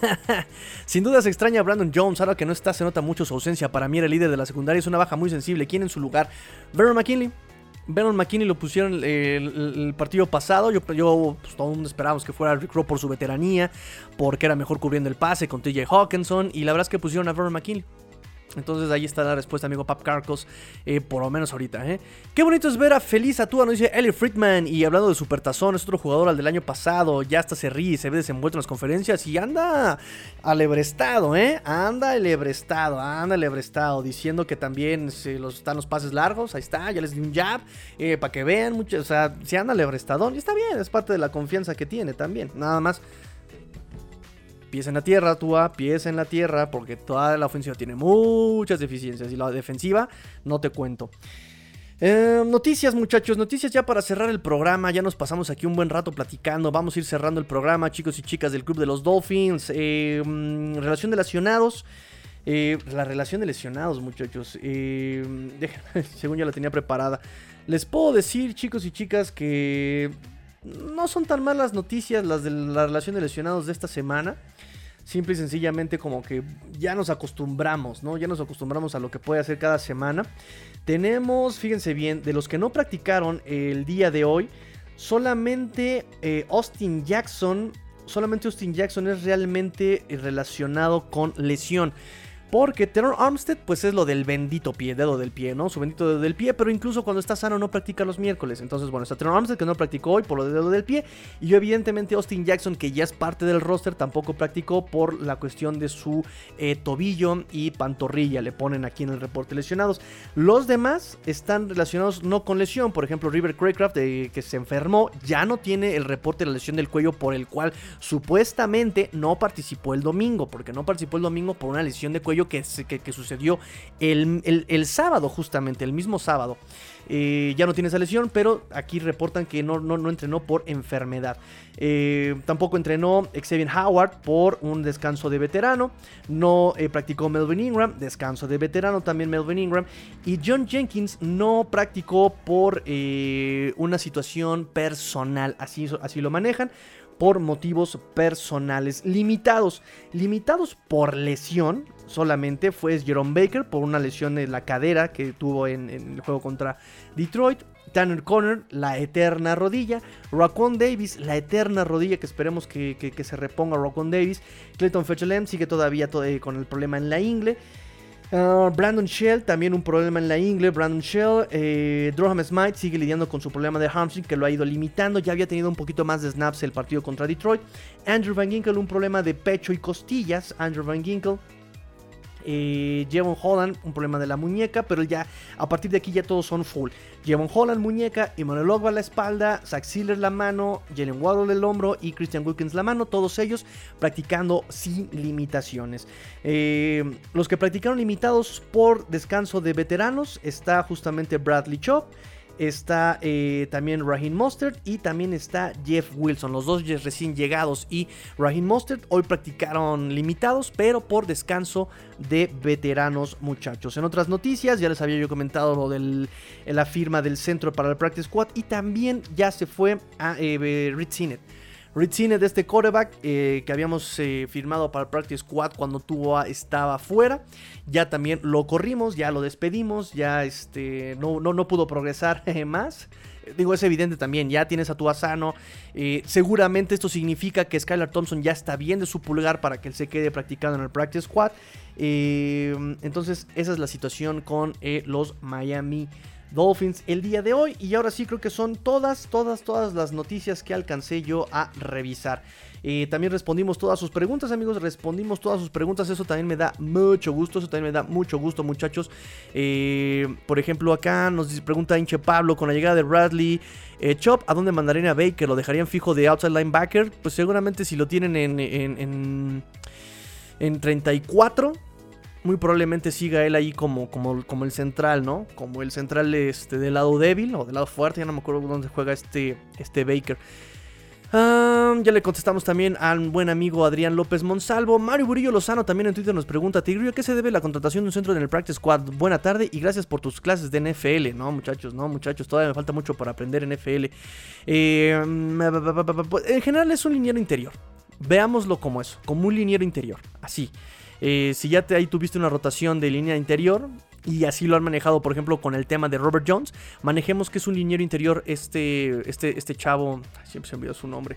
Sin duda se extraña a Brandon Jones, ahora que no está, se nota mucho su ausencia. Para mí era el líder de la secundaria, es una baja muy sensible. ¿Quién en su lugar? Vernon McKinley. Vernon McKinney lo pusieron el, partido pasado. Yo, yo pues, todo el mundo esperábamos que fuera Rick Rowe por su veteranía, porque era mejor cubriendo el pase con TJ Hawkinson. Y la verdad es que pusieron a Vernon McKinley. Entonces ahí está la respuesta, amigo Pap Carcos, eh, por lo menos ahorita. ¿eh? Qué bonito es ver a Feliz Atúa, nos dice Ellie Friedman. Y hablando de Supertazón, es otro jugador al del año pasado. Ya hasta se ríe, se ve desenvuelto en las conferencias y anda alebrestado, ¿eh? Anda alebrestado, anda alebrestado. Diciendo que también se los, están los pases largos. Ahí está, ya les di un jab eh, para que vean. Mucho, o sea, se anda alebrestadón. Y está bien, es parte de la confianza que tiene también. Nada más pies en la tierra, Tua, pies en la tierra, porque toda la ofensiva tiene muchas deficiencias y la defensiva no te cuento. Eh, noticias muchachos, noticias ya para cerrar el programa, ya nos pasamos aquí un buen rato platicando, vamos a ir cerrando el programa chicos y chicas del Club de los Dolphins, eh, mm, relación de lesionados, eh, la relación de lesionados muchachos, según ya la tenía preparada, les puedo decir chicos y chicas que no son tan malas noticias las de la relación de lesionados de esta semana simple y sencillamente como que ya nos acostumbramos, ¿no? Ya nos acostumbramos a lo que puede hacer cada semana. Tenemos, fíjense bien, de los que no practicaron el día de hoy, solamente eh, Austin Jackson, solamente Austin Jackson es realmente relacionado con lesión. Porque Terror Armstead, pues es lo del bendito pie, dedo del pie, ¿no? Su bendito dedo del pie, pero incluso cuando está sano no practica los miércoles. Entonces, bueno, está Terror Armstead que no practicó hoy por lo del dedo del pie. Y yo, evidentemente, Austin Jackson, que ya es parte del roster, tampoco practicó por la cuestión de su eh, tobillo y pantorrilla. Le ponen aquí en el reporte lesionados. Los demás están relacionados no con lesión. Por ejemplo, River Craycraft, eh, que se enfermó, ya no tiene el reporte de la lesión del cuello por el cual supuestamente no participó el domingo. Porque no participó el domingo por una lesión de cuello que, sucedió el, sábado, justamente, el mismo sábado. Eh, ya no tiene esa lesión, pero aquí reportan que no, no, entrenó por enfermedad. Eh, tampoco entrenó Xavier Howard por un descanso de veterano. No eh, practicó Melvin Ingram, descanso de veterano también Melvin Ingram. Y John Jenkins no practicó por una situación personal, así, así lo manejan por motivos personales limitados. Limitados por lesión, solamente fue Jerome Baker por una lesión en la cadera que tuvo en, el juego contra Detroit. Tanner Conner, la eterna rodilla. Rockwell Davis, la eterna rodilla que esperemos que, se reponga Rockwell Davis. Clayton Fetchelem sigue todavía eh, con el problema en la ingle. Ah, Brandon Shell, también un problema en la ingle. Brandon Shell, eh, Smite sigue lidiando con su problema de hamstring que lo ha ido limitando. Ya había tenido un poquito más de snaps el partido contra Detroit. Andrew Van Ginkle, un problema de pecho y costillas. Andrew Van Ginkle Eh, Jevon Holland, un problema de la muñeca, pero ya a partir de aquí ya todos son full. Jevon Holland, muñeca, Emmanuel Ogba la espalda, Zach la mano, Jalen Waddle el hombro y Christian Wilkins la mano, todos ellos practicando sin limitaciones. Eh, los que practicaron limitados por descanso de veteranos está justamente Bradley Chop está eh, también Raheem Mostert y también está Jeff Wilson. Los dos recién llegados y Raheem Mostert hoy practicaron limitados, pero por descanso de veteranos muchachos. En otras noticias, ya les había yo comentado lo de la firma del centro para el Practice Squad y también ya se fue a eh. Ritzine de este quarterback eh, que habíamos eh, firmado para el Practice Squad cuando tuvo estaba fuera. Ya también lo corrimos, ya lo despedimos, ya este, no, no, no pudo progresar más. Digo, es evidente también, ya tienes a tu sano. Eh, seguramente esto significa que Skylar Thompson ya está bien de su pulgar para que él se quede practicando en el Practice Squad. entonces, esa es la situación con los Miami Dolphins el día de hoy. Y ahora sí creo que son todas, todas, todas las noticias que alcancé yo a revisar. Eh, también respondimos todas sus preguntas, amigos. Respondimos todas sus preguntas. Eso también me da mucho gusto. Eso también me da mucho gusto, muchachos. Eh, por ejemplo, acá nos pregunta Inche Pablo con la llegada de Bradley. Eh, Chop, ¿a dónde mandarían a Baker? ¿Lo dejarían fijo de outside linebacker? Pues seguramente si lo tienen en, en, en, en 34 muy probablemente siga él ahí como, como, como el central, ¿no? Como el central este, del lado débil o del lado fuerte, ya no me acuerdo dónde juega este, este Baker. ya le contestamos también al buen amigo Adrián López Monsalvo. Mario Burillo Lozano también en Twitter nos pregunta: Tigrillo, ¿a qué se debe la contratación de un centro en el Practice Squad? Buena tarde y gracias por tus clases de NFL. No, muchachos, no, muchachos, todavía me falta mucho para aprender NFL. Eh, en general es un liniero interior. Veámoslo como eso, como un liniero interior. Así. Eh, si ya te, ahí tuviste una rotación de línea interior, y así lo han manejado, por ejemplo, con el tema de Robert Jones. Manejemos que es un liniero interior este, este, este chavo, siempre se me olvidó su nombre,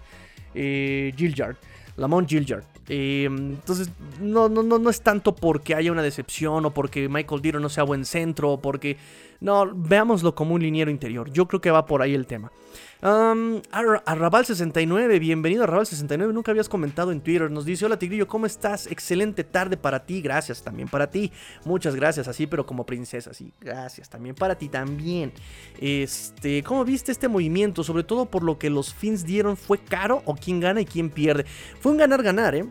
eh, Gilliard. Lamont Gilliard. Eh, entonces, no, no, no, no es tanto porque haya una decepción o porque Michael Diro no sea buen centro o porque... No, veámoslo como un liniero interior. Yo creo que va por ahí el tema. Um, Arrabal69, bienvenido a Arrabal69. Nunca habías comentado en Twitter. Nos dice: Hola Tigrillo, ¿cómo estás? Excelente tarde para ti. Gracias también para ti. Muchas gracias, así, pero como princesa, sí. Gracias también para ti también. Este, ¿cómo viste este movimiento? Sobre todo por lo que los Fins dieron. ¿Fue caro o quién gana y quién pierde? Fue un ganar-ganar, ¿eh?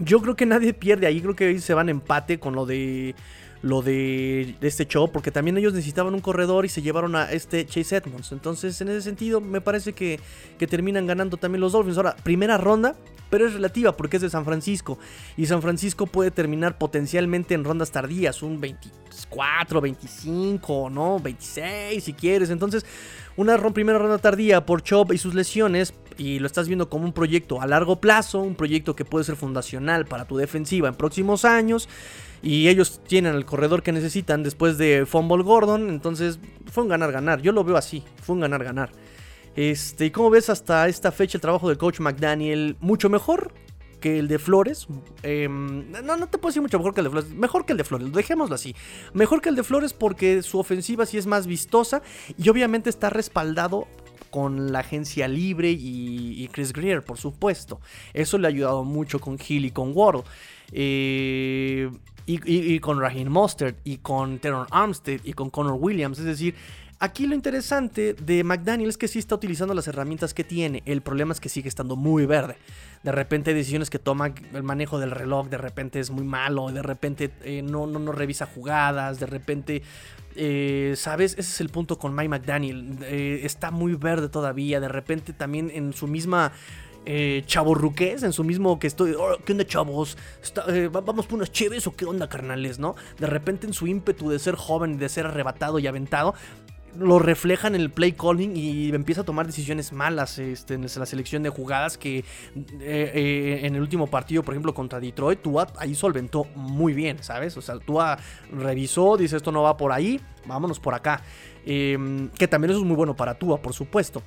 Yo creo que nadie pierde ahí. Creo que ahí se van empate con lo de lo de, este show, porque también ellos necesitaban un corredor y se llevaron a este Chase Edmonds. Entonces, en ese sentido, me parece que, que terminan ganando también los Dolphins. Ahora, primera ronda, pero es relativa porque es de San Francisco. Y San Francisco puede terminar potencialmente en rondas tardías, un 24, 25, ¿no? 26 si quieres. Entonces, una primera ronda tardía por Chop y sus lesiones, y lo estás viendo como un proyecto a largo plazo, un proyecto que puede ser fundacional para tu defensiva en próximos años y ellos tienen el corredor que necesitan después de Fumble Gordon. Entonces fue un ganar-ganar. Yo lo veo así. Fue un ganar-ganar. Este, ¿Y cómo ves hasta esta fecha el trabajo del coach McDaniel? Mucho mejor que el de Flores. Em, no, no te puedo decir mucho mejor que el de Flores. Mejor que el de Flores, dejémoslo así. Mejor que el de Flores porque su ofensiva sí es más vistosa y obviamente está respaldado con la agencia libre y, Chris Greer, por supuesto. Eso le ha ayudado mucho con Hill y con Waddle. Eh, y, con Raheem Mostert y con Teron Armstead y con Connor Williams. Es decir, aquí lo interesante de McDaniel es que sí está utilizando las herramientas que tiene. El problema es que sigue estando muy verde. De repente hay decisiones que toma el manejo del reloj, de repente es muy malo, de repente eh, no, no, no, revisa jugadas, de repente... Eh, ¿Sabes? Ese es el punto con Mike McDaniel. Eh, está muy verde todavía. De repente también en su misma eh, chaborruques en su mismo que estoy, oh, ¿qué onda chavos? Eh, ¿Vamos por unas chéves o qué onda carnales, no? De repente en su ímpetu de ser joven, de ser arrebatado y aventado, lo reflejan en el play calling y empieza a tomar decisiones malas este, en la selección de jugadas que eh, eh, en el último partido, por ejemplo, contra Detroit, Tua ahí solventó muy bien, ¿sabes? O sea, Tua revisó, dice esto no va por ahí, vámonos por acá. Em, que también eso es muy bueno para Tua, por supuesto.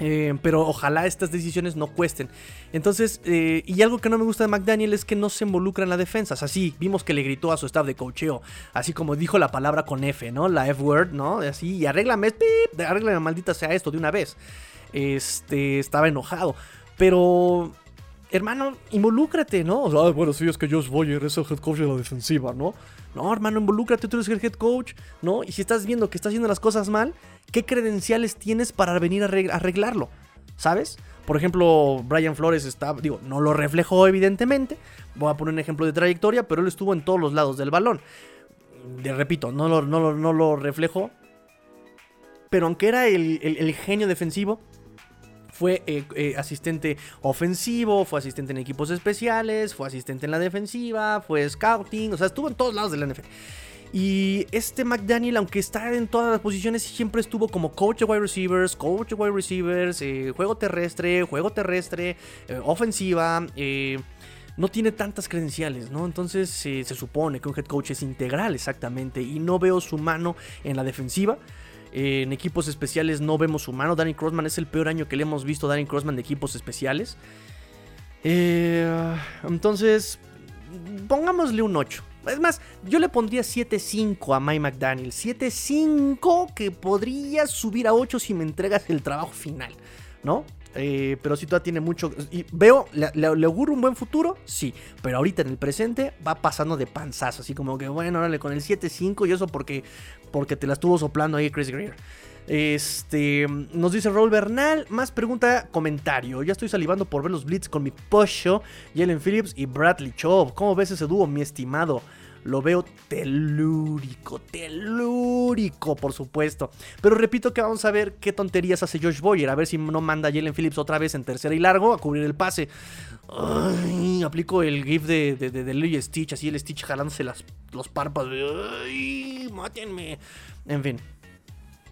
Eh, pero ojalá estas decisiones no cuesten. Entonces, eh, y algo que no me gusta de McDaniel es que no se involucra en la defensa. así, vimos que le gritó a su staff de cocheo. Así como dijo la palabra con F, ¿no? La F-word, ¿no? Así, y arréglame, pip, arréglame maldita sea esto de una vez. Este, estaba enojado. Pero hermano, involúcrate, ¿no? O sea, "Ah, bueno, sí, es que Josh Boyer es el head coach de la defensiva, ¿no? No, hermano, involúcrate, tú eres el head coach, ¿no? Y si estás viendo que estás haciendo las cosas mal, ¿qué credenciales tienes para venir a arreglarlo? ¿Sabes? Por ejemplo, Brian Flores está, digo, no lo reflejó evidentemente. Voy a poner un ejemplo de trayectoria, pero él estuvo en todos los lados del balón. De, repito, no lo, no, lo, no lo reflejó. Pero aunque era el genio defensivo, fue eh, eh, asistente ofensivo, fue asistente en equipos especiales, fue asistente en la defensiva, fue scouting, o sea, estuvo en todos lados de la NFL. Y este McDaniel, aunque está en todas las posiciones, siempre estuvo como coach de wide receivers, coach de wide receivers, eh, juego terrestre, juego terrestre, eh, ofensiva. eh, no tiene tantas credenciales, ¿no? Entonces se supone que un head coach es integral, exactamente. Y no veo su mano en la defensiva. En equipos especiales no vemos su mano. Danny Crossman es el peor año que le hemos visto a Danny Crossman de equipos especiales. Entonces, pongámosle un 8. Es más, yo le pondría 7-5 a Mike McDaniel. 7-5 que podría subir a 8 si me entregas el trabajo final, ¿no? Eh, pero si todavía tiene mucho. Y veo, ¿le, le, auguro un buen futuro? Sí. Pero ahorita en el presente va pasando de panzazo. Así como que, bueno, órale, con el 7-5 y eso porque, porque te la estuvo soplando ahí Chris Greer. Este, nos dice Raúl Bernal, más pregunta, comentario. Ya estoy salivando por ver los Blitz con mi Pocho, Jalen Phillips y Bradley Chubb. ¿Cómo ves ese dúo, mi estimado? Lo veo telúrico, telúrico, por supuesto. Pero repito que vamos a ver qué tonterías hace Josh Boyer. A ver si no manda a Jalen Phillips otra vez en tercera y largo a cubrir el pase. Aplico el gif de, de, de, y Stitch, así el Stitch jalándose las, los párpados. Ay, mátenme. En fin.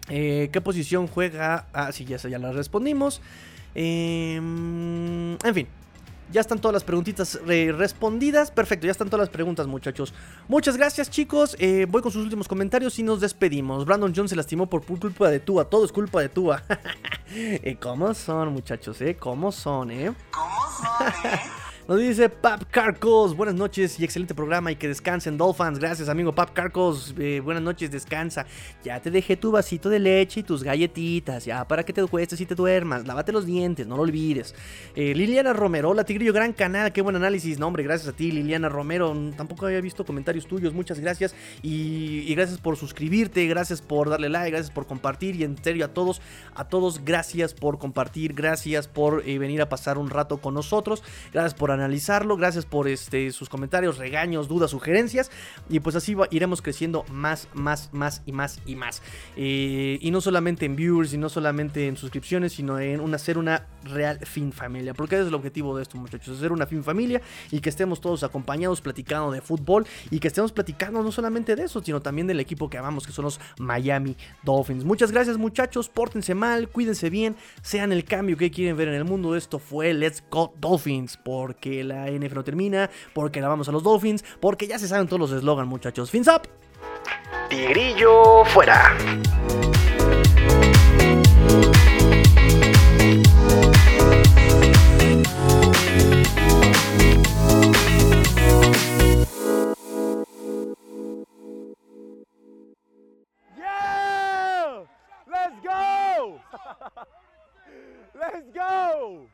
Eh, ¿Qué posición juega? Ah, sí, ya, ya la respondimos. Eh, en fin. Ya están todas las preguntitas respondidas. Perfecto, ya están todas las preguntas, muchachos. Muchas gracias, chicos. Eh, voy con sus últimos comentarios y nos despedimos. Brandon Jones se lastimó por culpa de Tua. Todo es culpa de Tua. eh, ¿Cómo son, muchachos? ¿Cómo son? ¿Cómo son? Nos dice Pap Carcos, buenas noches y excelente programa y que descansen Dolphins. Gracias amigo Pap Carcos, eh, buenas noches, descansa. Ya te dejé tu vasito de leche y tus galletitas, ya para que te cuestes y te duermas. Lávate los dientes, no lo olvides. Eh, Liliana Romero, hola Tigrillo, gran canal, qué buen análisis. No hombre, gracias a ti Liliana Romero, tampoco había visto comentarios tuyos, muchas gracias. Y, gracias por suscribirte, gracias por darle like, gracias por compartir y en serio a todos, a todos gracias por compartir, gracias por eh, venir a pasar un rato con nosotros, gracias por analizarlo. Gracias por este, sus comentarios, regaños, dudas, sugerencias. Y pues así iremos creciendo más, más, más y más y más. Eh, y no solamente en viewers y no solamente en suscripciones, sino en una, ser una real fin familia. Porque ese es el objetivo de esto, muchachos. Ser una fin familia y que estemos todos acompañados platicando de fútbol. Y que estemos platicando no solamente de eso, sino también del equipo que amamos, que son los Miami Dolphins. Muchas gracias, muchachos. Pórtense mal, cuídense bien, sean el cambio que quieren ver en el mundo. Esto fue Let's Go Dolphins. Porque la NFL no termina, porque la vamos a los Dolphins, porque ya se saben todos los eslogans, muchachos. Fins up. Tigrillo fuera. Yeah! Let's go! Let's go!